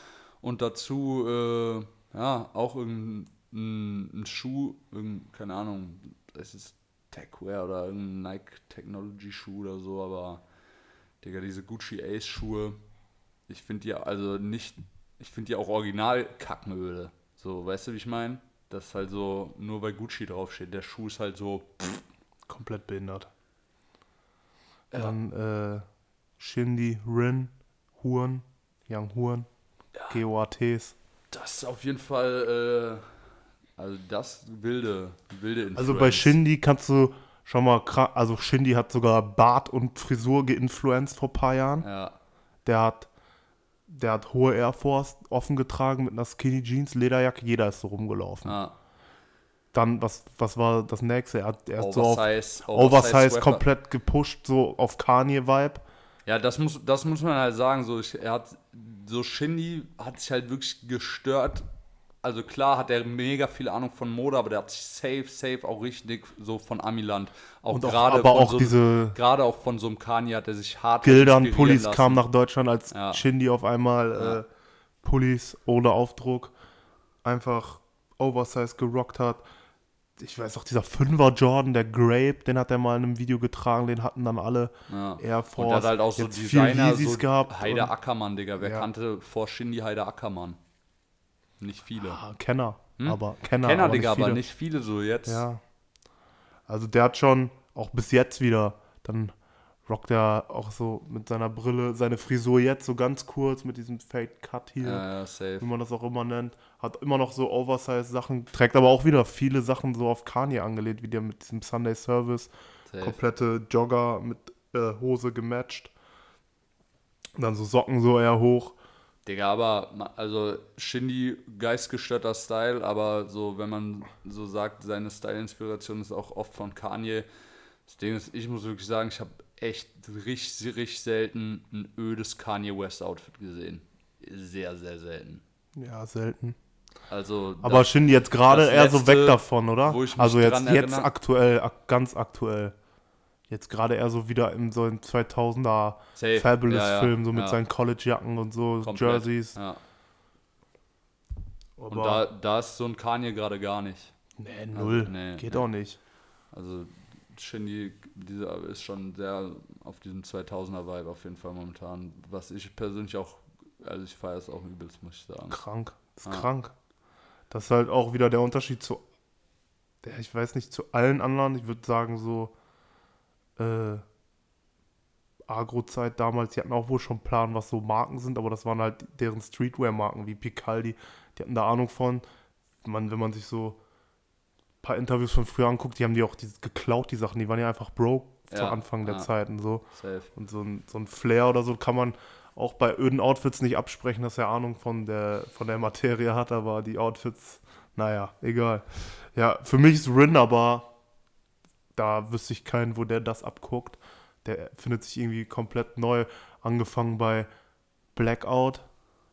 Und dazu, äh, ja, auch irgendein ein, ein Schuh, irgendein, keine Ahnung, es ist Techwear oder irgendein Nike Technology Schuh oder so, aber Digga, diese Gucci Ace Schuhe, ich finde die also nicht, ich finde die auch original Kackenöle. So, weißt du, wie ich meine? Das ist halt so, nur weil Gucci draufsteht. Der Schuh ist halt so, komplett behindert. Ja. Dann äh, Shindy, Rin, Huren, Young Huren, GOATs. Das ist auf jeden Fall, äh, also das wilde, wilde Influence. Also bei Shindy kannst du schon mal. Also Shindy hat sogar Bart und Frisur geinfluenced vor ein paar Jahren. Ja. Der hat, der hat hohe Air Force offen getragen mit einer Skinny Jeans, Lederjacke. Jeder ist so rumgelaufen. ja. Dann, was, was war das nächste? Er hat, er hat so auf Oversize, Oversize komplett gepusht, so auf Kanye-Vibe. Ja, das muss, das muss man halt sagen. So, ich, er hat, so Shindy hat sich halt wirklich gestört. Also klar hat er mega viel Ahnung von Mode, aber der hat sich safe, safe auch richtig so von Amiland. Auch gerade aber auch so, diese gerade auch von so einem Kanye hat er sich hart Gildern, Pullis kamen nach Deutschland, als Ja. Shindy auf einmal Ja. äh, Pullis ohne Aufdruck einfach Oversize gerockt hat. Ich weiß auch, dieser Fünfer Jordan, der Grape, den hat er mal in einem Video getragen, den hatten dann alle Ja. Air Und Force. der hat halt auch so Designer, so gehabt. Heider und- Ackermann, Digga. Wer Ja. kannte vor Shindy Heider Ackermann? Nicht viele. Ah, Kenner, Hm? aber Kenner, Kenner, aber Digga, nicht aber viele. nicht viele so jetzt. Ja. Also der hat schon, auch bis jetzt wieder, dann rockt er auch so mit seiner Brille, seine Frisur jetzt so ganz kurz mit diesem Fade Cut hier. ja, ja wie man das auch immer nennt, hat immer noch so Oversize-Sachen, trägt aber auch wieder viele Sachen so auf Kanye angelehnt, wie der mit diesem Sunday Service, safe. komplette Jogger mit äh, Hose gematcht. Und dann so Socken so eher hoch. Digga, aber also Shindy geistgestörter Style, aber so, wenn man so sagt, seine Style-Inspiration ist auch oft von Kanye. Das Ding ist, ich muss wirklich sagen, ich habe echt richtig, richtig selten ein ödes Kanye West-Outfit gesehen. Sehr, sehr selten. Ja, selten. Also, Aber das- Shindy jetzt gerade eher so letzte, weg davon, oder? wo ich mich Also jetzt, jetzt erinnere- aktuell, ak ganz aktuell. Jetzt gerade eher so wieder in so einem 2000er Safe. Fabulous-Film, Ja, ja, so mit ja. seinen College-Jacken und so, Komplett, Jerseys. Ja. Und da, da ist so ein Kanye gerade gar nicht. nee, null. nee, Geht nee. auch nicht. Also Shindy dieser ist schon sehr auf diesem 2000er Vibe auf jeden Fall momentan. Was ich persönlich auch, also ich feiere es auch übelst, muss ich sagen. Krank. ist Ja. krank. Das ist halt auch wieder der Unterschied zu, ja, ich weiß nicht, zu allen anderen. Ich würde sagen, so äh, Agro-Zeit damals, die hatten auch wohl schon Plan, was so Marken sind, aber das waren halt deren Streetwear-Marken wie Picaldi. Die hatten da Ahnung von. Man, wenn man sich so paar Interviews von früher anguckt, die haben die auch die, geklaut, die Sachen. Die waren ja einfach broke zu Ja, Anfang der ja. Zeiten so. Safe. Und so ein, so ein Flair oder so kann man auch bei öden Outfits nicht absprechen, dass er Ahnung von der, von der Materie hat, aber die Outfits, naja, egal. Ja, für mich ist Rin aber, da wüsste ich keinen, wo der das abguckt. Der findet sich irgendwie komplett neu, angefangen bei Blackout.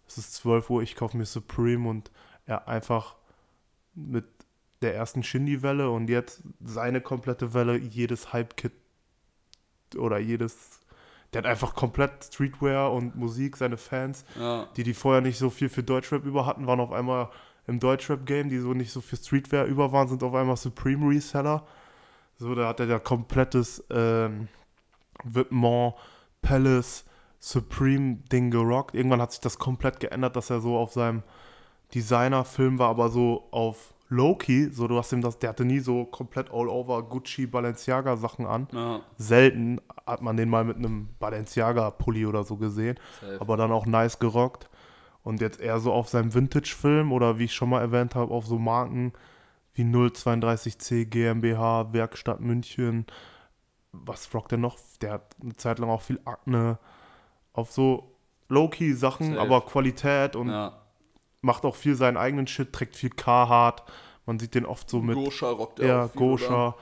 Es ist 12 Uhr, ich kaufe mir Supreme und er einfach mit der ersten Shindy-Welle und jetzt seine komplette Welle, jedes Hype-Kit oder jedes. Der hat einfach komplett Streetwear und Musik, seine Fans, Ja, die die vorher nicht so viel für Deutschrap über hatten, waren auf einmal im Deutschrap-Game, die so nicht so für Streetwear über waren, sind auf einmal Supreme Reseller. So, da hat er ja komplettes ähm, Vêtement, Palace, Supreme-Ding gerockt. Irgendwann hat sich das komplett geändert, dass er so auf seinem Designer-Film war, aber so auf Low-Key, so du hast ihm das, der hatte nie so komplett all-over Gucci, Balenciaga-Sachen an. ja, Selten hat man den mal mit einem Balenciaga-Pulli oder so gesehen, safe. aber dann auch nice gerockt. Und jetzt eher so auf seinem Vintage-Film oder wie ich schon mal erwähnt habe, auf so Marken wie 032C GmbH, Werkstatt München. Was rockt der noch? Der hat eine Zeit lang auch viel Akne. Auf so Low-Key-Sachen, Safe. aber Qualität und ja. macht auch viel seinen eigenen Shit, trägt viel Carhartt. Man sieht den oft so mit Gosha rockt er ja? Gosha.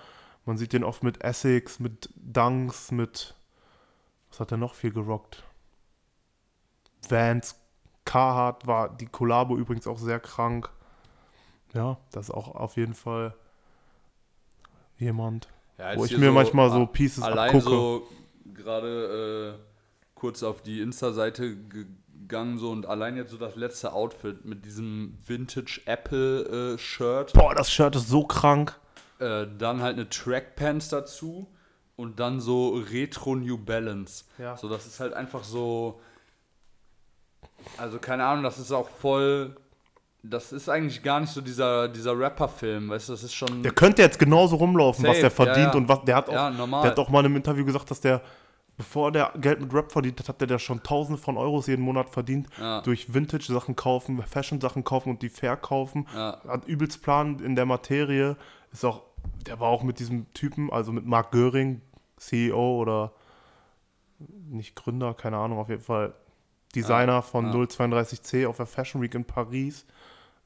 Man sieht den oft mit Essex, mit Dunks, mit. Was hat er noch viel gerockt? Vans, Carhartt war die Kollabo übrigens auch sehr krank. Ja, das ist auch auf jeden Fall jemand, Ja, wo ich mir manchmal so Pieces allein abgucke. so gerade äh, kurz auf die Insta-Seite gegangen so und allein jetzt so das letzte Outfit mit diesem Vintage Apple äh, Shirt, Boah, das Shirt ist so krank. äh, dann halt eine Trackpants dazu und dann so Retro New Balance. Ja. So das ist halt einfach so also keine Ahnung, das ist auch voll das ist eigentlich gar nicht so dieser, dieser Rapper-Film, weißt du, das ist schon. Der könnte jetzt genauso rumlaufen, was Safe, der verdient ja, ja. und was der hat auch. Ja, normal. Der hat auch mal in einem Interview gesagt, dass der, bevor der Geld mit Rap verdient hat, hat der da schon Tausende von Euros jeden Monat verdient. Ja. Durch Vintage-Sachen kaufen, Fashion-Sachen kaufen und die verkaufen. Ja. Hat übelst Plan in der Materie. Ist auch der war auch mit diesem Typen, also mit Mark Göring, CEO oder nicht Gründer, keine Ahnung, auf jeden Fall Designer Ah, von ah. 032C auf der Fashion Week in Paris.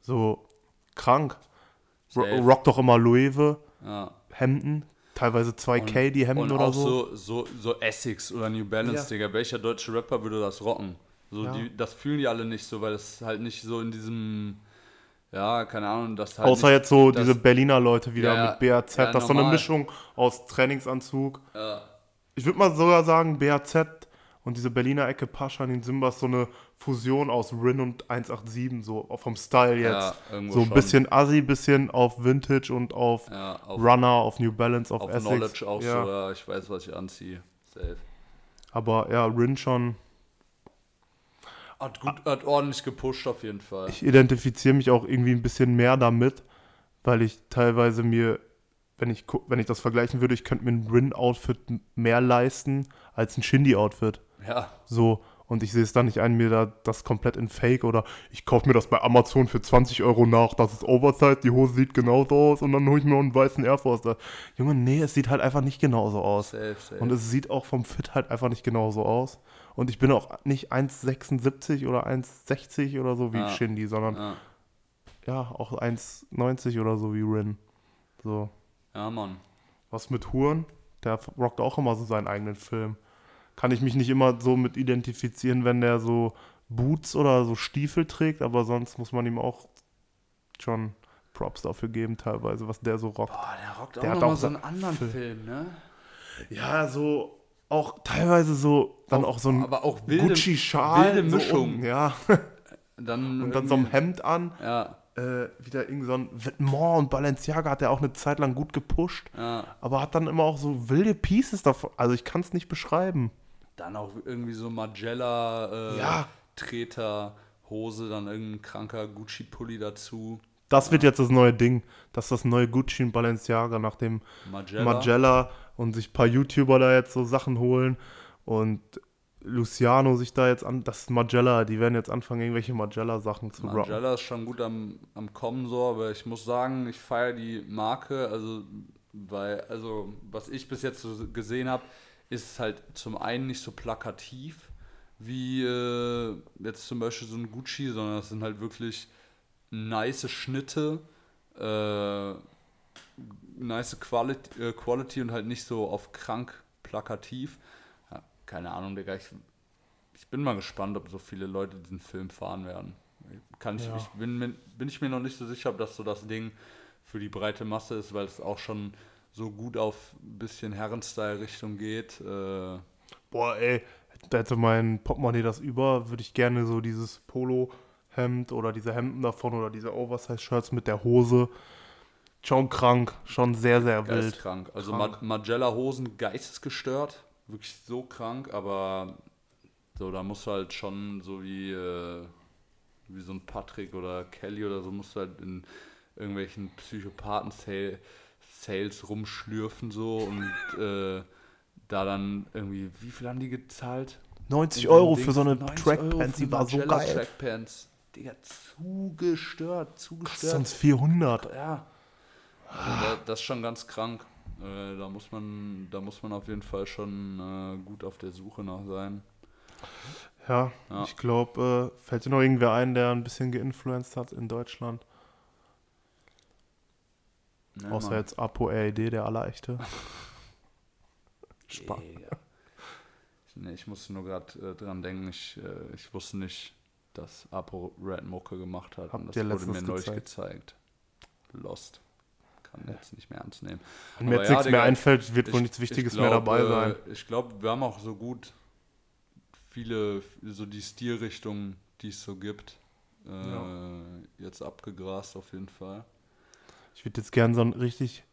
So krank. Ro rockt doch immer Loewe Ja. Hemden, teilweise 2K die Hemden und oder auch so. so. So, so Essex oder New Balance, Ja. Digga. Welcher deutsche Rapper würde das rocken? So, Ja. die, das fühlen die alle nicht so, weil es halt nicht so in diesem, ja, keine Ahnung, das halt Außer nicht, jetzt so das- diese Berliner Leute wieder Ja, mit BAZ. Das ist so eine. Mischung aus Trainingsanzug. Ich würde mal sogar sagen, BAZ und diese Berliner Ecke Pascha in den Simba ist so eine Fusion aus Rin und 187, so vom Style jetzt. ja, so ein schon. bisschen Assi, bisschen auf Vintage und auf ja, auf, Runner, auf New Balance, auf, auf Essex. Knowledge auch ja. so, ja, ich weiß, was ich anziehe. Safe. Aber ja, Rin schon. Hat, gut, hat ordentlich gepusht auf jeden Fall. Ich identifiziere mich auch irgendwie ein bisschen mehr damit, weil ich teilweise mir, wenn ich, wenn ich das vergleichen würde, ich könnte mir ein Rin-Outfit mehr leisten als ein Shindy-Outfit. Ja, So, und ich sehe es dann nicht ein, mir da das komplett in Fake oder ich kaufe mir das bei Amazon für 20 Euro nach, das ist Oversize, die Hose sieht genauso aus und dann hole ich mir noch einen weißen Air Force. Da. Junge, nee, es sieht halt einfach nicht genauso aus. safe, safe. Und es sieht auch vom Fit halt einfach nicht genauso aus. Und ich bin auch nicht 1,76 oder 1,60 oder so wie Ja. Shindy, sondern ja. ja, auch 1,90 oder so wie Rin. So. ja, Mann. Was mit Huren? Der rockt auch immer so seinen eigenen Film. Kann ich mich nicht immer so mit identifizieren, wenn der so Boots oder so Stiefel trägt, aber sonst muss man ihm auch schon Props dafür geben, teilweise, was der so rockt. Boah, der rockt auch Der hat noch mal auch so einen so- anderen Film. Film, ne? Ja, so auch teilweise so, dann auch, so ein auch Gucci-Schal. wilde so Mischung. Um, ja, Dann und dann so ein Hemd an. Ja, Äh, wieder irgend so ein Vetements und Balenciaga hat er auch eine Zeit lang gut gepusht. ja. Aber hat dann immer auch so wilde Pieces davon. Also ich kann es nicht beschreiben. Dann auch irgendwie so Magella, äh, Ja. Treter, Hose, dann irgendein kranker Gucci-Pulli dazu. Das wird jetzt das neue Ding. Das ist das neue Gucci und Balenciaga nach dem Magella. Magella und sich ein paar YouTuber da jetzt so Sachen holen und Luciano sich da jetzt an, das ist Magella, die werden jetzt anfangen, irgendwelche Magella-Sachen zu rocken. Magella ist schon gut am, am Kommen so, aber ich muss sagen, ich feiere die Marke, also weil, also was ich bis jetzt so gesehen habe, ist halt zum einen nicht so plakativ wie äh, jetzt zum Beispiel so ein Gucci, sondern es sind halt wirklich nice Schnitte, äh, nice Quality, äh, Quality und halt nicht so auf krank plakativ. Ja, keine Ahnung, Digga, ich, ich bin mal gespannt, ob so viele Leute diesen Film fahren werden. Kann ich, Ja. ich bin, bin ich mir noch nicht so sicher, ob das so das Ding für die breite Masse ist, weil es auch schon so gut auf ein bisschen Herrenstyle-Richtung geht. Äh, Boah, ey, hätte mein Portemonnaie das über, würde ich gerne so dieses Polo-Hemd oder diese Hemden davon oder diese Oversize-Shirts mit der Hose. Schon krank, schon sehr, sehr wild. geisteskrank. Also Krank. Ma Magella-Hosen geistesgestört. Wirklich so krank, aber so, da musst du halt schon so wie, äh, wie so ein Patrick oder Kelly oder so, musst du halt in irgendwelchen Psychopathen-Sales rumschlürfen so und äh, da dann irgendwie, wie viel haben die gezahlt? 90 In Euro dem für so eine Dings, 90 Euro Trackpants, die war so geil. Trackpants. Digga, zugestört, Kostet zugestört. sonst 400. Ja. Also da, das ist schon ganz krank. Äh, da muss man, da muss man auf jeden Fall schon äh, gut auf der Suche nach sein. Ja, Ja. ich glaube, äh, fällt dir noch irgendwer ein, der ein bisschen geinfluenced hat in Deutschland? Ne, Außer Mann. jetzt Apo RED, der allerechte. Spaß. Nee, ich musste nur gerade äh, dran denken, ich, äh, ich wusste nicht, dass Apo Red Mucke gemacht hat. Habt und das wurde mir neulich gezeigt. gezeigt. Lost. Kann jetzt nicht mehr ernst nehmen. Wenn mir jetzt ja, nichts Digga, mehr einfällt, wird wohl Ich- nichts Wichtiges ich mehr glaub, dabei äh, sein. Ich glaube, wir haben auch so gut viele, so die Stilrichtungen, die es so gibt, äh, Ja. jetzt abgegrast auf jeden Fall. Ich würde jetzt gern so ein richtig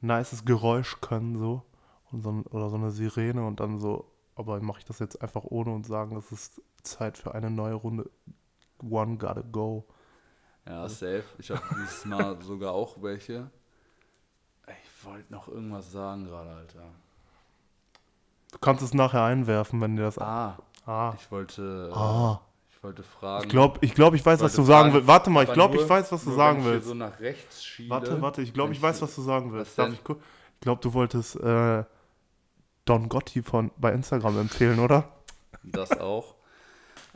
nices Geräusch können, so. Und so ein, oder so eine Sirene und dann so, aber mache ich das jetzt einfach ohne und sagen, es ist Zeit für eine neue Runde. One gotta go. Ja, safe. Ich habe dieses Mal sogar auch welche. Ich wollte noch irgendwas sagen gerade, Alter. Du kannst es nachher einwerfen, wenn dir das. Ah, Ah. ich wollte, Ah. Ich Ich wollte fragen. Ich glaube, ich, glaub, ich weiß, was wollte du sagen willst. Warte mal, ich glaube, ich weiß, was du sagen ich willst. so nach rechts schiele. Warte, warte, ich glaube, ich weiß, was du sagen willst. Was Darf ich, ich glaube, du wolltest äh, Don Gotti von, bei Instagram empfehlen, oder? Das auch.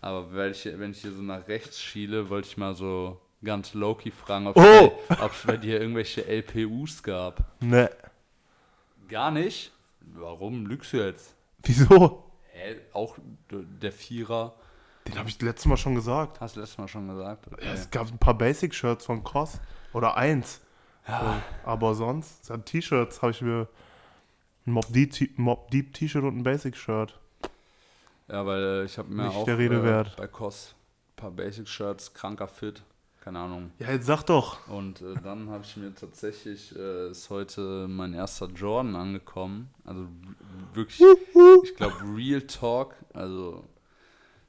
Aber wenn ich, wenn ich hier so nach rechts schiele, wollte ich mal so ganz low-key fragen, ob es Oh! es bei dir irgendwelche LPUs gab. Ne. Gar nicht? Warum lügst du jetzt? Wieso? Hä? Auch der Vierer? Den habe ich letztes Mal schon gesagt. Hast du letztes Mal schon gesagt? Okay. Ja, es gab ein paar Basic-Shirts von Cos. Oder eins. Äh, aber sonst, ja, T-Shirts habe ich mir ein Mob Deep T- Mob Deep T-Shirt und ein Basic-Shirt. Ja, weil äh, ich habe mir Nicht auch der Rede äh, wert. bei COS ein paar Basic-Shirts, kranker Fit, keine Ahnung. Ja, jetzt sag doch. Und äh, dann habe ich mir tatsächlich, äh, ist heute mein erster Jordan angekommen. Also wirklich, ich glaube Real Talk, also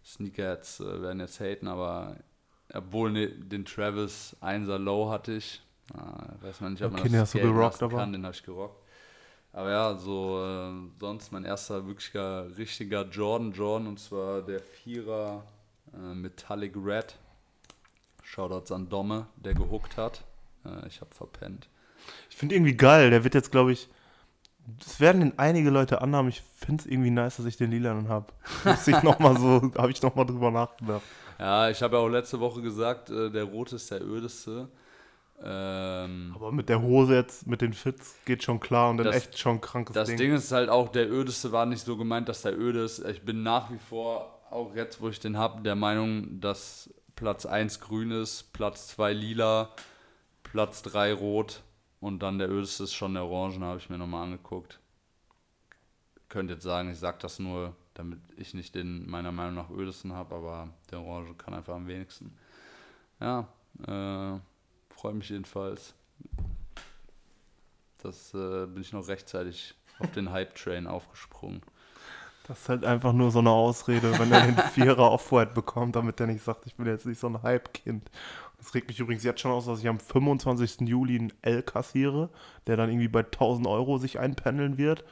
Sneakerheads äh, werden jetzt haten, aber obwohl ne, den Travis 1er Low hatte ich. Äh, weiß man nicht, ob man Okay, das gelten gerockt, lassen kann, den habe ich gerockt. Aber ja, so äh, sonst mein erster wirklicher, richtiger Jordan Jordan und zwar der Vierer äh, Metallic Red. Shoutouts an Domme, der gehuckt hat. Äh, ich habe verpennt. Ich finde irgendwie geil. Der wird jetzt, glaube ich. Das werden den einige Leute anhaben. Ich finde es irgendwie nice, dass ich den lilanen habe. Muss ich noch mal so, habe ich noch mal drüber nachgedacht. Ja, ich habe ja auch letzte Woche gesagt, äh, der rote ist der ödeste. Ähm, Aber mit der Hose jetzt, mit den Fits, geht schon klar und dann Das- echt schon krankes das Ding. Ding ist halt auch, der ödeste war nicht so gemeint, dass der öde ist. Ich bin nach wie vor, auch jetzt, wo ich den habe, der Meinung, dass Platz 1 grün ist, Platz 2 lila, Platz 3 rot und dann der ödeste ist schon der orangen, habe ich mir nochmal angeguckt. Könnt jetzt sagen, ich sage das nur, damit ich nicht den meiner Meinung nach ödesten habe, aber der orange kann einfach am wenigsten. Ja, äh, freue mich jedenfalls. Das äh, bin ich noch rechtzeitig auf den Hype-Train aufgesprungen. Das ist halt einfach nur so eine Ausrede, wenn er den Vierer Off-White bekommt, damit er nicht sagt, ich bin jetzt nicht so ein Hype-Kind. Das regt mich übrigens jetzt schon aus, dass ich am 25. Juli einen L kassiere, der dann irgendwie bei 1000 Euro sich einpendeln wird.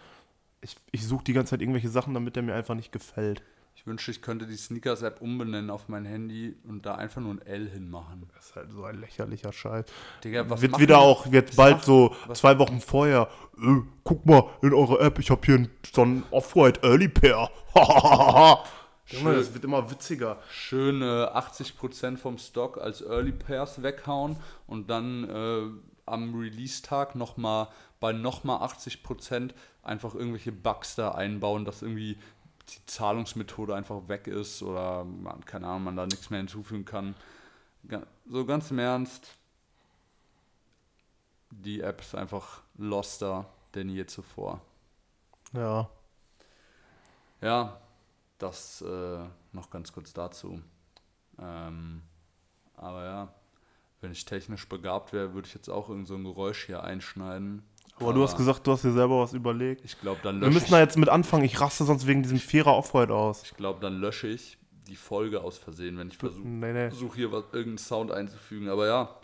Ich, ich suche die ganze Zeit irgendwelche Sachen, damit der mir einfach nicht gefällt. Ich wünschte, ich könnte die Sneakers-App umbenennen auf mein Handy und da einfach nur ein L hinmachen. Das ist halt so ein lächerlicher Scheiß. Digga, was wird machen wieder die- auch jetzt was bald macht- so was- zwei Wochen vorher. Äh, guck mal in eure App, ich habe hier so einen Off-White Early Pair. Junge, das wird immer witziger. Schön äh, 80% vom Stock als Early Pairs weghauen und dann äh, am Release-Tag nochmal bei nochmal 80% einfach irgendwelche Bugs da einbauen, dass irgendwie die Zahlungsmethode einfach weg ist oder man, keine Ahnung, man da nichts mehr hinzufügen kann. So ganz im Ernst, die App ist einfach loster denn je zuvor. Ja. Ja, das äh, noch ganz kurz dazu. Ähm, aber ja, wenn ich technisch begabt wäre, würde ich jetzt auch irgend so ein Geräusch hier einschneiden. Aber du hast gesagt, du hast dir selber was überlegt. Ich glaube, dann Wir lösche müssen da ich, jetzt mit anfangen. Ich raste sonst wegen diesem Vierer Off-White aus. ich glaube, dann lösche ich die Folge aus Versehen, wenn ich versuche Nee, nee. versuch hier was, irgendeinen Sound einzufügen. Aber ja,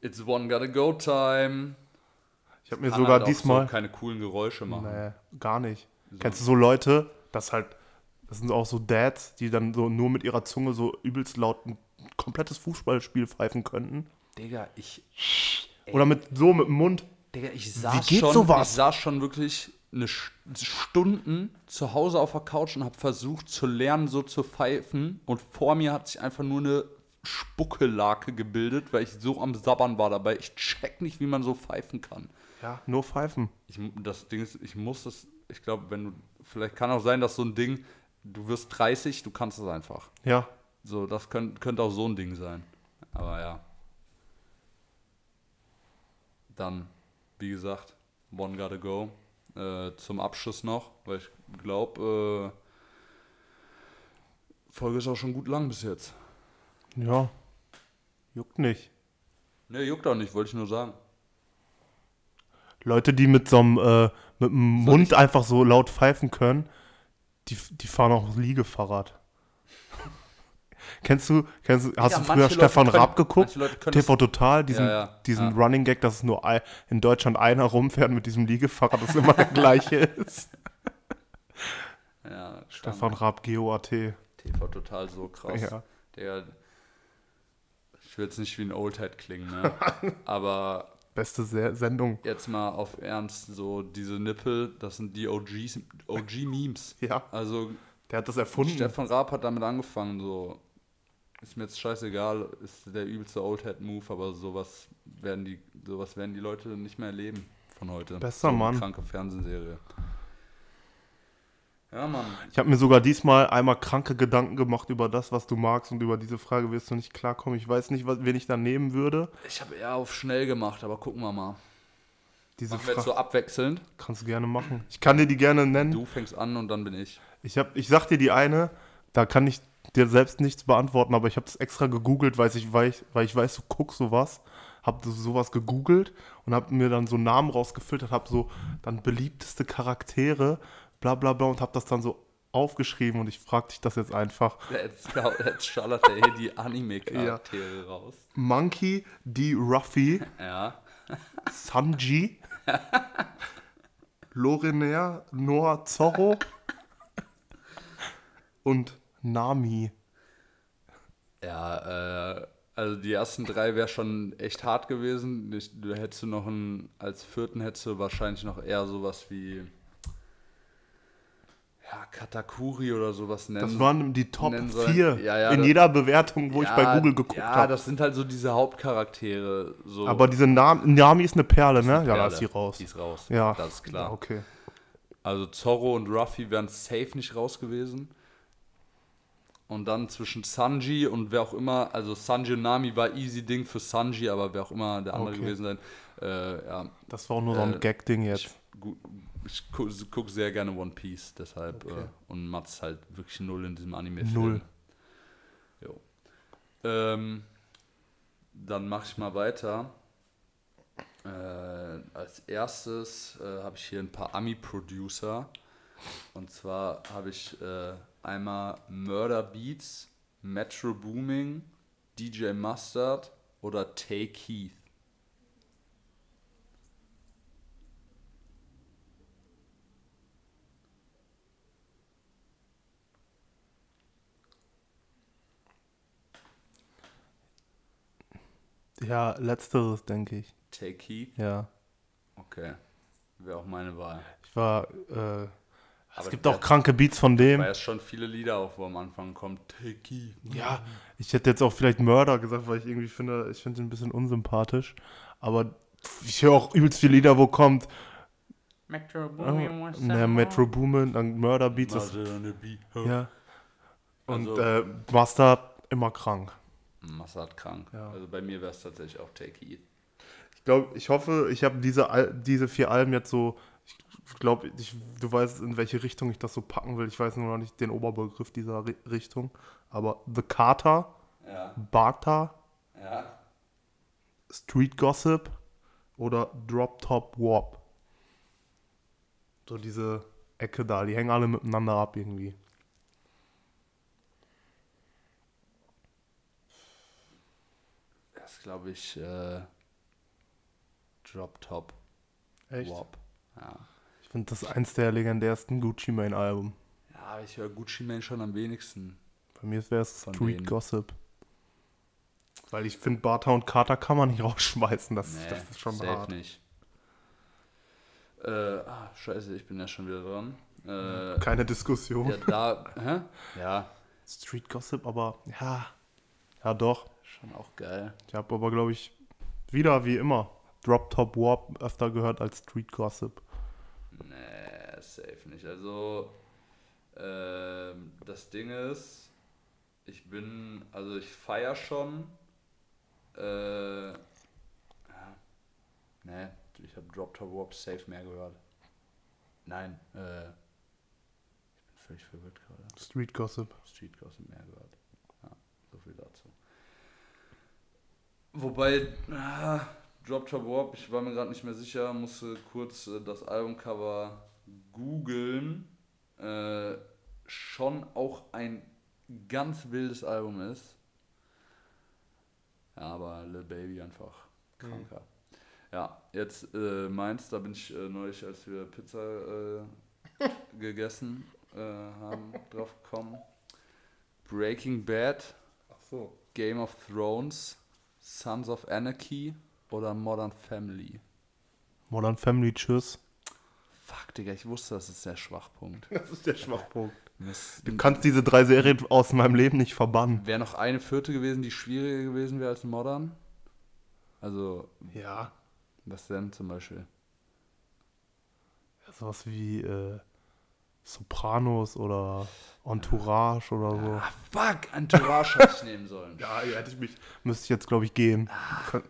it's one gotta go time. Ich habe mir sogar halt diesmal. so keine coolen Geräusche machen. Nee, gar nicht. Kennst du so Leute, das halt, das sind auch so Dads, die dann so nur mit ihrer Zunge so übelst laut ein komplettes Fußballspiel pfeifen könnten? Digga, ich, Oder mit so mit dem Mund. Digga, ich saß schon, sowas? ich saß schon wirklich eine Stunden zu Hause auf der Couch und habe versucht zu lernen, so zu pfeifen. Und vor mir hat sich einfach nur eine Spuckelake gebildet, weil ich so am Sabbern war dabei. Ich check nicht, wie man so pfeifen kann. Ja, nur pfeifen. Ich, das Ding ist, ich muss das, ich glaube, wenn du, vielleicht kann auch sein, dass so ein Ding, du wirst 30, du kannst es einfach. Ja. So, das könnt, könnte auch so ein Ding sein. Aber ja. Dann, wie gesagt, One Gotta Go. Äh, zum Abschluss noch, weil ich glaube, äh, Folge ist auch schon gut lang bis jetzt. Ja. Juckt nicht. Ne, juckt auch nicht, wollte ich nur sagen. Leute, die mit so einem, äh, mit dem Mund einfach so laut pfeifen können, die, die fahren auch Liegefahrrad. kennst du, kennst du, hast Ja, du früher Stefan können- Raab geguckt? TV Total, diesen, Ja, ja, diesen. Running Gag, dass es nur in Deutschland einer rumfährt mit diesem Liegefahrrad, das immer der gleiche ist. Ja, Stefan Raab, GOAT. TV total so krass. Ja. Der, ich will jetzt nicht wie ein Oldhead klingen, ne? aber Beste Se Sendung. jetzt mal auf Ernst, so diese Nippel, das sind die OGs, OG-Memes. Ja, Also der hat das erfunden. Stefan Raab hat damit angefangen, so ist mir jetzt scheißegal, ist der übelste Oldhead-Move, aber sowas werden die, sowas werden die Leute nicht mehr erleben von heute. Bester so eine Mann. Kranke Fernsehserie. Ja, Mann. Ich habe mir sogar diesmal einmal kranke Gedanken gemacht über das, was du magst und über diese Frage wirst du nicht klarkommen. Ich weiß nicht, was, wen ich da nehmen würde. Ich habe eher auf schnell gemacht, aber gucken wir mal. Diese Machen wir jetzt so abwechselnd. kannst du gerne machen. Ich kann dir die gerne nennen. Du fängst an und dann bin ich. Ich, hab, ich sag dir die eine, da kann ich dir selbst nichts beantworten, aber ich habe es extra gegoogelt, weil ich, weil, ich, weil ich weiß, du guckst sowas. Hab sowas gegoogelt und hab mir dann so Namen rausgefiltert, hab so dann beliebteste Charaktere, bla bla bla und hab das dann so aufgeschrieben und ich frag dich das jetzt einfach. Jetzt, jetzt schallert er hier die Anime-Charaktere raus. Monkey D. Ruffy, Ja. Sanji, Lorenair, Noah Zorro und Nami. Ja, äh, also die ersten drei wäre schon echt hart gewesen. Ich, du hättest du noch einen, als vierten hättest du wahrscheinlich noch eher sowas wie ja, Katakuri oder sowas nennen. Das waren die Top nennen sollen. 4 Ja, ja, in das- jeder Bewertung, wo ich Ja, bei Google geguckt Ja, habe. das sind halt so diese Hauptcharaktere. So Aber diese Nami, Nami ist eine Perle, ne? Ja, da Perle. ist sie raus. Die ist raus. Ja, Das ist klar. Okay. Also Zorro und Ruffy wären safe nicht raus gewesen. Und dann zwischen Sanji und wer auch immer, also Sanji und Nami war easy Ding für Sanji, aber wer auch immer der andere Okay. gewesen sein, äh, ja, Das war auch nur so ein Äh, Gag-Ding ich, jetzt. Ich gucke guck sehr gerne One Piece, deshalb, Okay. äh, und Mats halt wirklich null in diesem Anime. Null. Jo. Ähm, dann mache ich mal weiter. Äh, als erstes äh, habe ich hier ein paar Ami-Producer. Und zwar habe ich äh, einmal Murder Beats, Metro Booming, DJ Mustard oder Tay Keith. Ja, letzteres, denke ich. Tay Keith? Ja. Okay. Wäre auch meine Wahl. Ich war, äh, es gibt auch kranke Beats von dem. Weil es schon viele Lieder auch, wo am Anfang kommt, Tay Keith. Ja, ich hätte jetzt auch vielleicht Mörder gesagt, weil ich irgendwie finde, ich finde ihn ein bisschen unsympathisch. Aber ich höre auch übelst viele Lieder, wo kommt Metro äh, ne, Metro Boomin, dann Murder Beats. Das, ja. Und Also- äh, Master immer krank. Massad krank. Ja. Also bei mir wäre es tatsächlich auch Tay Keith. Ich glaube, ich hoffe, ich habe diese, Al- diese vier Alben jetzt so. Ich glaube, du weißt, in welche Richtung ich das so packen will. Ich weiß nur noch nicht den Oberbegriff dieser Ri Richtung. Aber The Carter, Ja, Barta, ja. Street Gossip oder Drop Top Warp. So diese Ecke da, die hängen alle miteinander ab irgendwie. Das glaube ich äh, Drop Top Echt? Wop. Ja. Ich finde das eins der legendärsten Gucci Mane Alben. ja, ich höre Gucci Mane schon am wenigsten. Bei mir wäre es Street denen. Gossip. Weil ich finde, Barta und Carter kann man nicht rausschmeißen. Das, Nee, das ist schon safe hart. nicht. Äh, ah, scheiße, ich bin ja schon wieder dran. Äh, Keine Diskussion. ja, da, hä? Ja, Street Gossip, aber ja. Ja, doch. Schon auch geil. Ich habe aber, glaube ich, wieder wie immer Drop Top Warp öfter gehört als Street Gossip. Nee, safe nicht. Also, ähm, das Ding ist, ich bin, also ich feier schon. Äh, ja, nee, ich habe Drop Top Warp safe mehr gehört. Nein, äh, ich bin völlig verwirrt gerade. Street Gossip. Street Gossip mehr gehört. Ja, so viel dazu. Wobei, ah, Drop Top Warp, ich war mir gerade nicht mehr sicher, musste kurz äh, das Albumcover googeln. Äh, schon auch ein ganz wildes Album ist. Ja, aber Lil Baby einfach kranker. Ja, jetzt äh, meins, da bin ich äh, neulich, als wir Pizza äh, gegessen äh, haben, drauf gekommen. Breaking Bad, Ach so. Game of Thrones, Sons of Anarchy oder Modern Family? Modern Family, tschüss. Fuck, Digga, ich wusste, das ist der Schwachpunkt. Das ist der Schwachpunkt. Mist. Du kannst diese drei Serien aus meinem Leben nicht verbannen. Wäre noch eine vierte gewesen, die schwieriger gewesen wäre als Modern? Also, Ja. was denn zum Beispiel? Sowas wie äh, Sopranos oder Entourage oder so. Ah, fuck, Entourage hätte ich nehmen sollen. Ja, hätte ich mich. Müsste ich jetzt, glaube ich, gehen.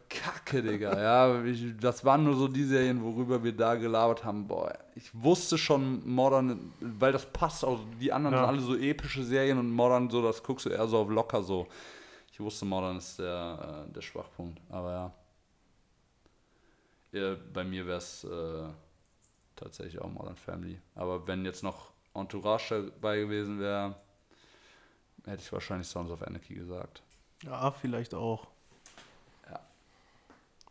Kacke, Digga. Ja, ich, das waren nur so die Serien, worüber wir da gelabert haben. Boah, ich wusste schon Modern, weil das passt auch. Die anderen Ja. sind alle so epische Serien und Modern so, das guckst du eher so auf locker so. Ich wusste, Modern ist der, äh, der Schwachpunkt. Aber ja. ja bei mir wäre es äh, tatsächlich auch Modern Family. Aber wenn jetzt noch Entourage dabei gewesen wäre, hätte ich wahrscheinlich Sons of Anarchy gesagt. Ja, vielleicht auch.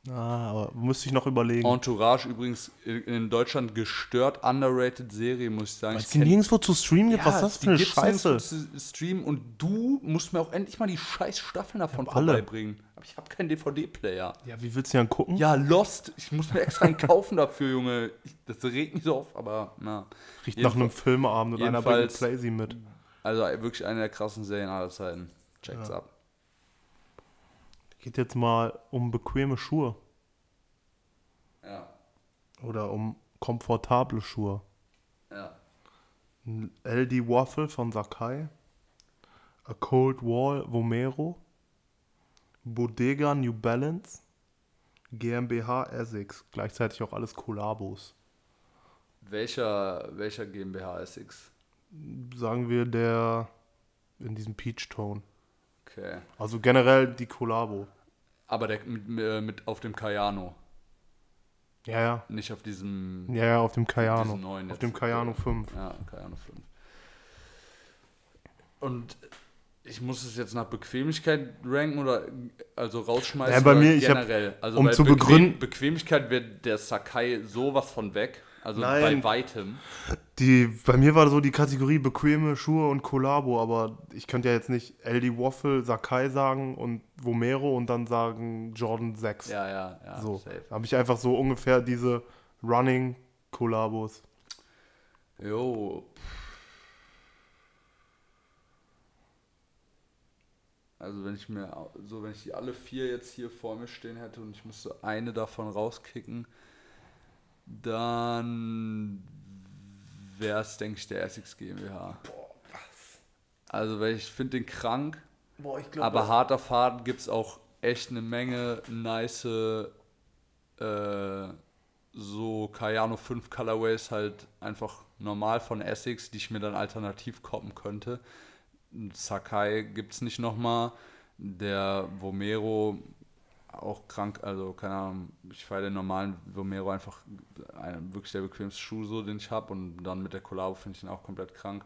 Ja. Ah, aber müsste ich noch überlegen. Entourage übrigens in Deutschland gestört underrated Serie, muss ich sagen. Weil es die nirgendwo zu streamen gibt, was ist das für eine Scheiße? zu streamen und du musst mir auch endlich mal die scheiß Staffeln davon alle. vorbeibringen. Aber ich habe keinen DVD-Player. Ja, wie willst du denn gucken? Ja, Lost. Ich muss mir extra einen kaufen dafür, Junge. Ich, das regt mich so auf, aber na. Riecht nach einem Filmeabend und einer bringt jedenfalls- Playsy mit. Also wirklich eine der krassen Serien aller Zeiten. Checkt's Ja. ab. Geht jetzt mal um bequeme Schuhe Ja. oder um komfortable Schuhe. Ja. Ein LD Waffle von Sakai, A Cold Wall Vomero, Bodega New Balance, GmbH Essex, gleichzeitig auch alles Kollabos. Welcher, welcher GmbH SX? Sagen wir der in diesem Peach Tone. Okay. Also generell die Kollabo. Aber der mit, äh, mit auf dem Kayano. Ja, ja. Nicht auf diesem Ja, ja, auf dem Kayano. diesen neuen Auf dem Kayano 5. Ja, Kayano 5. Und ich muss es jetzt nach Bequemlichkeit ranken oder also rausschmeißen Ja, bei mir, ich hab- generell. also um bei zu Bequem- begründen- Bequemlichkeit wird der Sakai sowas von weg. Also Nein. bei weitem. Die, bei mir war so die Kategorie bequeme Schuhe und Kollabo, aber ich könnte ja jetzt nicht LD Waffle Sakai sagen und Vomero und dann sagen Jordan 6. Ja, ja, ja. so. Habe ich einfach so ungefähr diese Running Kollabos. Jo. Also wenn ich mir so wenn ich die alle vier jetzt hier vor mir stehen hätte und ich müsste eine davon rauskicken, dann wäre es, denke ich, der Essex GmbH. Boah, was? Also weil ich finde den krank, Boah, ich aber hart auf hart gibt es auch echt eine Menge nice äh, so Cayano 5 Colorways halt einfach normal von Essex, die ich mir dann alternativ koppen könnte. Sakai gibt es nicht nochmal. Der Vomero auch krank, also keine Ahnung, ich feiere den normalen Vomero einfach ein, wirklich der bequemste Schuh, so den ich habe und dann mit der Collabo finde ich den auch komplett krank.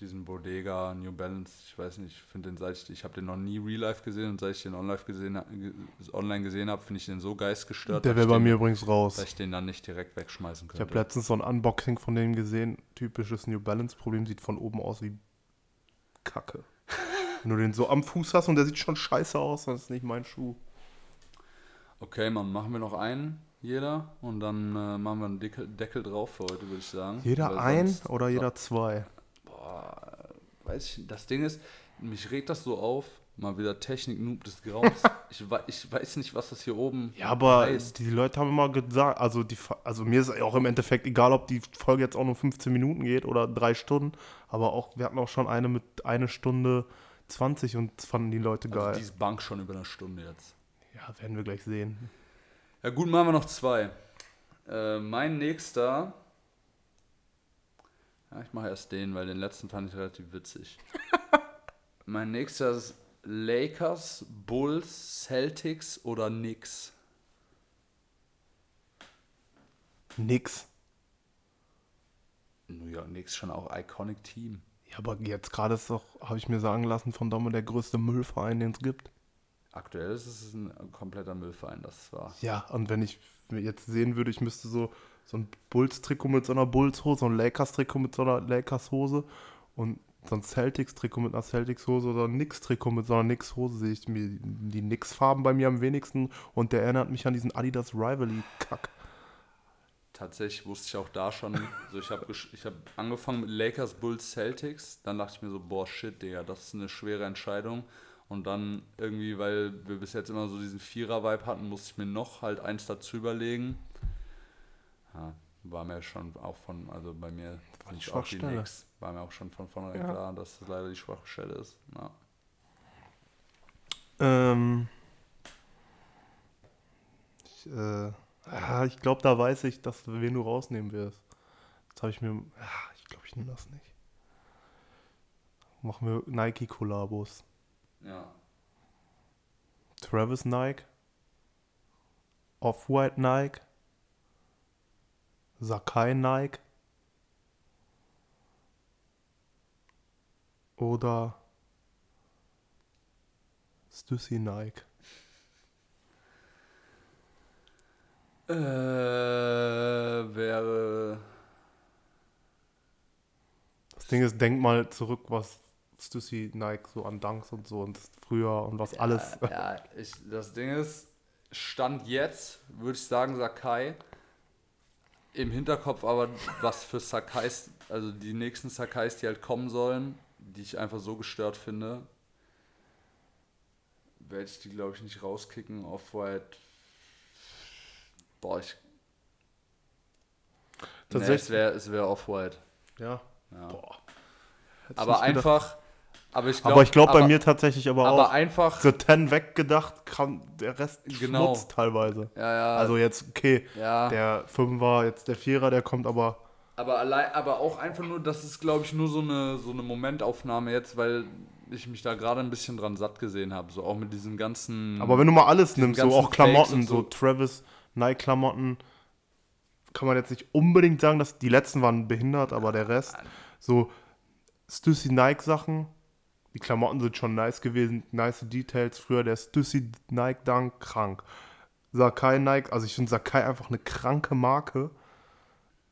Diesen Bodega, New Balance, ich weiß nicht, ich finde den, seit ich, ich habe den noch nie real life gesehen und seit ich den online gesehen, online gesehen habe, finde ich den so geistgestört, Der dass wäre ich bei den- mir übrigens raus. dass ich den dann nicht direkt wegschmeißen Ich könnte. habe letztens so ein Unboxing von denen gesehen. Typisches New Balance Problem sieht von oben aus wie Kacke. Wenn du den so am Fuß hast und der sieht schon scheiße aus, dann ist nicht mein Schuh. Okay, Mann, machen wir noch einen, jeder, und dann äh, machen wir einen Deckel, Deckel drauf für heute, würde ich sagen. Jeder ein oder jeder zwei? Boah, weiß ich, das Ding ist, mich regt das so auf, mal wieder Technik-Noob des Grauens. ich, ich weiß nicht, was das hier oben Ja, aber heißt. die Leute haben immer gesagt, also, die, also mir ist auch im Endeffekt egal, ob die Folge jetzt auch nur 15 Minuten geht oder drei Stunden, aber auch, wir hatten auch schon eine mit eine Stunde 20 und das fanden die Leute geil. Also die ist Bank schon über eine Stunde jetzt. Ja, werden wir gleich sehen. Ja gut, machen wir noch zwei. Äh, mein nächster. Ja, ich mache erst den, weil den letzten fand ich relativ witzig. mein nächster ist Lakers, Bulls, Celtics oder Knicks. Nix. New York Knicks schon auch Iconic Team. Ja, aber jetzt gerade ist doch, habe ich mir sagen lassen, von Domme der größte Müllverein, den es gibt. Aktuell ist es ein kompletter Müllverein, das war. Ja, und wenn ich jetzt sehen würde, ich müsste so, so ein Bulls-Trikot mit so einer Bulls-Hose, so ein Lakers-Trikot mit so einer Lakers-Hose und so ein Celtics-Trikot mit einer Celtics-Hose oder ein Nix-Trikot mit so einer Nix-Hose sehe ich mir die Nix-Farben bei mir am wenigsten und der erinnert mich an diesen Adidas Rivalry-Kack. Tatsächlich wusste ich auch da schon, so ich habe ich hab angefangen mit Lakers, Bulls, Celtics, dann dachte ich mir so, boah, shit, Digga, das ist eine schwere Entscheidung. Und dann irgendwie, weil wir bis jetzt immer so diesen Vierer-Vibe hatten, musste ich mir noch halt eins dazu überlegen. Ja, war mir schon auch von, also bei mir War die sind auch die Schwachstelle. Knicks, war mir auch schon von vornherein Ja. klar, dass das leider die schwache Stelle ist. Ja. Ähm, ich äh, ah, ich glaube, da weiß ich, dass du, wen du rausnehmen wirst. Jetzt habe ich mir, ah, ich glaube, ich nehme das nicht. Machen wir Nike-Kollabos. Ja. Travis Nike, Off-White Nike, Sakai Nike oder Stussy Nike. Äh, wäre. Das Ding ist, denk mal zurück, was Stussy Nike so an Dunks und so und früher und was alles. Ja, ja ich, das Ding ist, Stand jetzt, würde ich sagen, Sakai. Im Hinterkopf aber, was für Sakais, also die nächsten Sakais, die halt kommen sollen, die ich einfach so gestört finde, werde ich die, glaube ich, nicht rauskicken. Off-White. Boah, ich. Nee, Tatsächlich- es wäre wär Off-White. Ja. Ja. Boah. Hätte ich Aber einfach. Aber ich glaube aber ich glaube bei mir tatsächlich aber, aber auch. einfach. The Ten weggedacht, kam der Rest Genau. Schmutz teilweise. Ja, ja. Also jetzt, okay, ja. der Fünfer, jetzt der Vierer, der kommt aber. Aber allein, aber auch einfach nur, das ist, glaube ich, nur so eine, so eine Momentaufnahme jetzt, weil ich mich da gerade ein bisschen dran satt gesehen habe. So auch mit diesen ganzen. Aber wenn du mal alles nimmst, so auch Klamotten, so. so. Travis, Nike-Klamotten, kann man jetzt nicht unbedingt sagen, dass die letzten waren behindert, aber der Rest, so Stussy Nike-Sachen, die Klamotten sind schon nice gewesen, nice Details. Früher der Stussy Nike Dunk, krank. Sakai Nike, also ich finde Sakai einfach eine kranke Marke.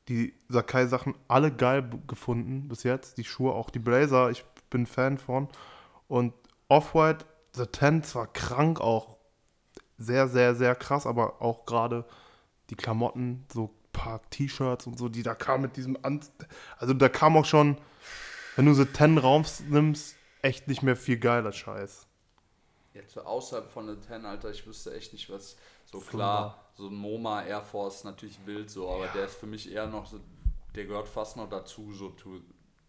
Die Sakai-Sachen alle geil gefunden bis jetzt. Die Schuhe, auch die Blazer, ich bin Fan von. Und Off-White, The Ten zwar krank auch, sehr, sehr, sehr krass, aber auch gerade die Klamotten, so ein paar T-Shirts und so, die da kamen mit diesem An Also da kam auch schon, wenn du The Ten Raums nimmst, echt nicht mehr viel geiler Scheiß. Jetzt so außerhalb von der 10, Alter, ich wüsste echt nicht, was. So Fünfer. klar, so ein MoMA Air Force natürlich wild so, aber der ist für mich eher noch so. Der gehört fast noch dazu, so zu,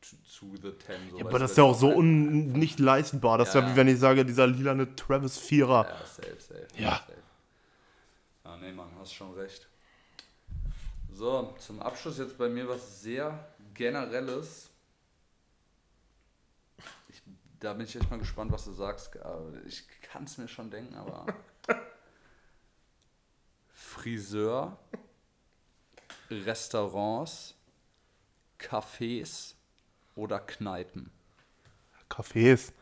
zu The 10. So, Ja, aber das ist ja auch so ein- un nicht leistbar. Das ist ja Ja. wie wenn ich sage, dieser lilane Travis Vierer. Ja, safe, safe. Ja. Safe. Ja, nee, Mann, hast schon recht. So, zum Abschluss jetzt bei mir was sehr Generelles. Da bin ich echt mal gespannt, was du sagst. Aber Ich kann es mir schon denken, aber. Friseur, Restaurants, Cafés oder Kneipen. Cafés.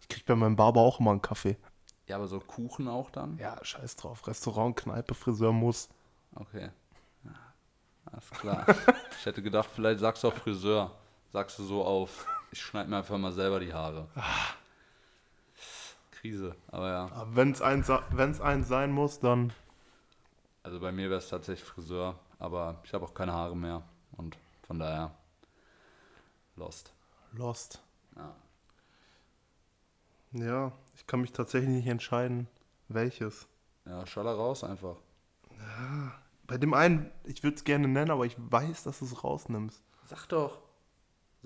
Ich krieg bei meinem Barber auch immer einen Kaffee. Ja, aber so Kuchen auch dann? Ja, scheiß drauf. Restaurant, Kneipe, Friseur muss. Okay. Alles klar. ich hätte gedacht, vielleicht sagst du auch Friseur. Sagst du so auf, ich schneide mir einfach mal selber die Haare. Krise, aber ja. Aber wenn's eins, wenn's eins sein muss, dann. Also bei mir wäre es tatsächlich Friseur, aber ich habe auch keine Haare mehr und von daher lost. Lost. Ja. Ja, ich kann mich tatsächlich nicht entscheiden, welches. Ja, schaller raus einfach. Bei dem einen, ich würde es gerne nennen, aber ich weiß, dass du es rausnimmst. Sag doch.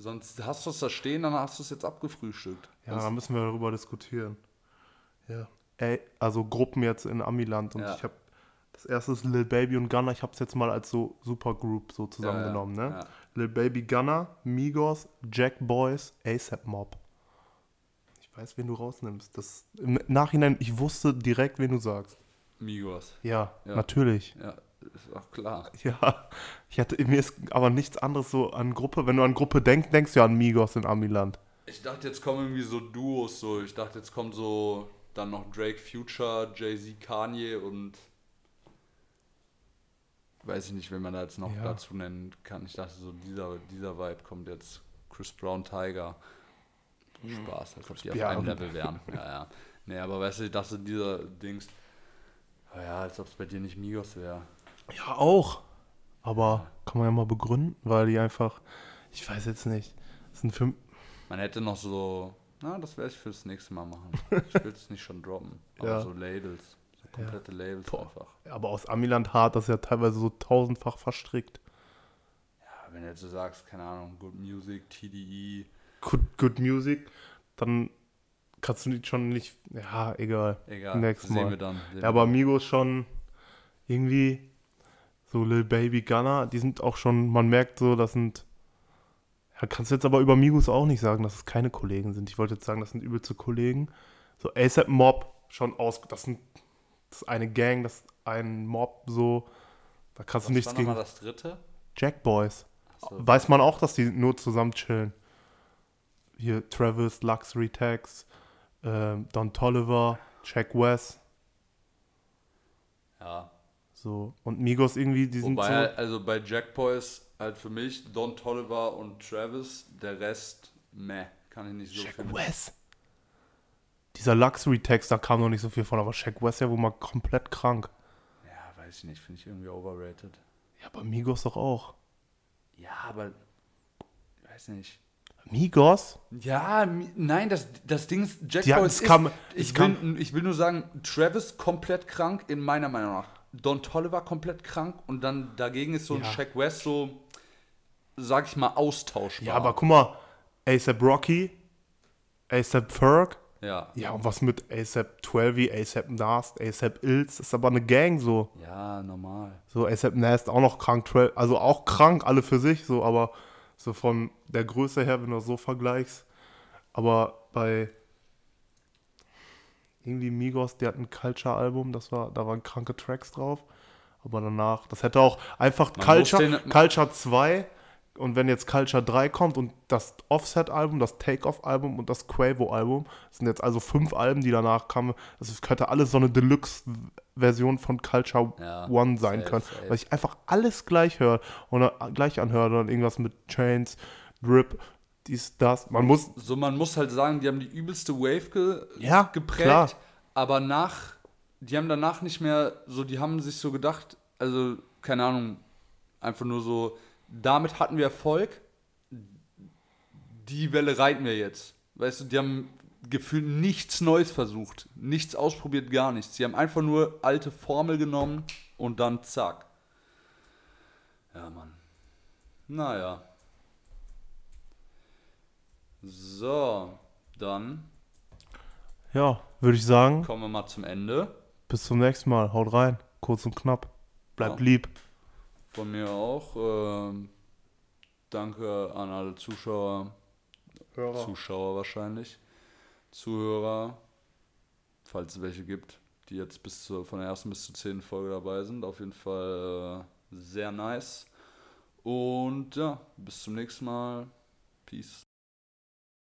Sonst hast du es da stehen, dann hast du es jetzt abgefrühstückt. Ja, da müssen wir darüber diskutieren. Ja. Ey, also Gruppen jetzt in Amiland und Ja. ich habe das erste ist Lil Baby und Gunner. Ich habe es jetzt mal als so Supergroup so zusammengenommen, ja, ne? ja. Lil Baby Gunner, Migos, Jack Boys, ASAP Mob. Ich weiß, wen du rausnimmst. Das im Nachhinein, ich wusste direkt, wen du sagst. Migos. Ja, Ja. natürlich. Ja, ist auch klar. Ja, ich hatte mir ist aber nichts anderes so an Gruppe. Wenn du an Gruppe denkst, denkst du ja an Migos in Amiland. Ich dachte, jetzt kommen irgendwie so Duos so. Ich dachte, jetzt kommt so dann noch Drake, Future, Jay-Z, Kanye und weiß ich nicht, wen man da jetzt noch Ja. dazu nennen kann. Ich dachte so, dieser, dieser Vibe kommt jetzt Chris Brown, Tiger. Spaß, als ob die auf Ja, einem Level wären. Ja, ja. Nee, aber weißt du, das sind diese Dings. Oh ja, als ob es bei dir nicht Migos wäre. Ja, auch. Aber kann man ja mal begründen, weil die einfach, ich weiß jetzt nicht, sind für, Man hätte noch so, na, das werde ich fürs nächste Mal machen. Ich will es nicht schon droppen. Aber Ja. so Labels. So komplette Labels Boah. einfach. aber aus Amiland hart, das ist ja teilweise so tausendfach verstrickt. Ja, wenn du jetzt so sagst, keine Ahnung, Good Music, TDE, Good, good Music, dann kannst du die schon nicht, ja, egal. egal, Nächstes sehen Mal. wir dann. Sehen Ja, aber Migos schon irgendwie so Lil Baby Gunner, die sind auch schon, man merkt so, das sind, ja, kannst du jetzt aber über Migos auch nicht sagen, dass es keine Kollegen sind. Ich wollte jetzt sagen, das sind übelste Kollegen. So ASAP Mob schon aus, das sind, das ist eine Gang, das ist ein Mob so, da kannst du Was nichts war gegen. nochmal das dritte? Jack Boys. Achso, Weiß man auch, dass die nur zusammen chillen. Hier Travis, Luxury Tax, ähm, Don Tolliver, Jack West, ja. So. Und Migos irgendwie, die sind Wobei, halt, also bei Jack Boys halt für mich Don Tolliver und Travis, der Rest, meh, kann ich nicht so Jack mit- West. Dieser Luxury Tax, da kam noch nicht so viel von, aber Jack West ja wohl mal komplett krank. Ja, weiß ich nicht, finde ich irgendwie overrated. Ja, aber Migos doch auch. Ja, aber, ich weiß nicht. Migos? Ja, mi- nein, das, das Ding ist, Jack Boys ist, kam- ich, will, ich will nur sagen, Travis komplett krank, in meiner Meinung nach. Don Tolliver komplett krank und dann dagegen ist so ein Ja. Shaq West so, sag ich mal, austauschbar. Ja, aber guck mal, ASAP Rocky, ASAP Ferg, Ja, ja, und was mit ASAP 12, ASAP Nast, ASAP Ills, das ist aber eine Gang so. ja, normal. So, ASAP Nast auch noch krank, Trail- also auch krank, alle für sich, so, aber so von der Größe her, wenn du das so vergleichst. Aber bei irgendwie Migos, die hatten ein Culture-Album, das war, da waren kranke Tracks drauf. Aber danach, das hätte auch einfach Man Culture, den- Culture 2 und wenn jetzt Culture 3 kommt und das Offset-Album, das Take-Off-Album und das Quavo-Album, das sind jetzt also fünf Alben, die danach kamen, das könnte alles so eine Deluxe-Version von Culture Ja, One sein safe, können. safe. Weil ich einfach alles gleich höre oder gleich anhöre oder irgendwas mit Chains, Drip, dies, das. Man muss, So, man muss halt sagen, die haben die übelste Wave ge Ja, geprägt, klar. aber nach, die haben danach nicht mehr, so, die haben sich so gedacht, also, keine Ahnung, einfach nur so, damit hatten wir Erfolg, die Welle reiten wir jetzt. Weißt du, die haben gefühlt nichts Neues versucht, nichts ausprobiert, gar nichts. Die haben einfach nur alte Formel genommen und dann zack. Ja, Mann. Naja. So, dann ja, würde ich sagen, kommen wir mal zum Ende. bis zum nächsten Mal. Haut rein. Kurz und knapp. Bleibt Ja. lieb. Von mir auch. Ähm, danke an alle Zuschauer, Zuschauer wahrscheinlich, Zuhörer, falls es welche gibt, die jetzt bis zur, von der ersten bis zur zehnten Folge dabei sind. Auf jeden Fall äh, sehr nice. Und ja, bis zum nächsten Mal. Peace.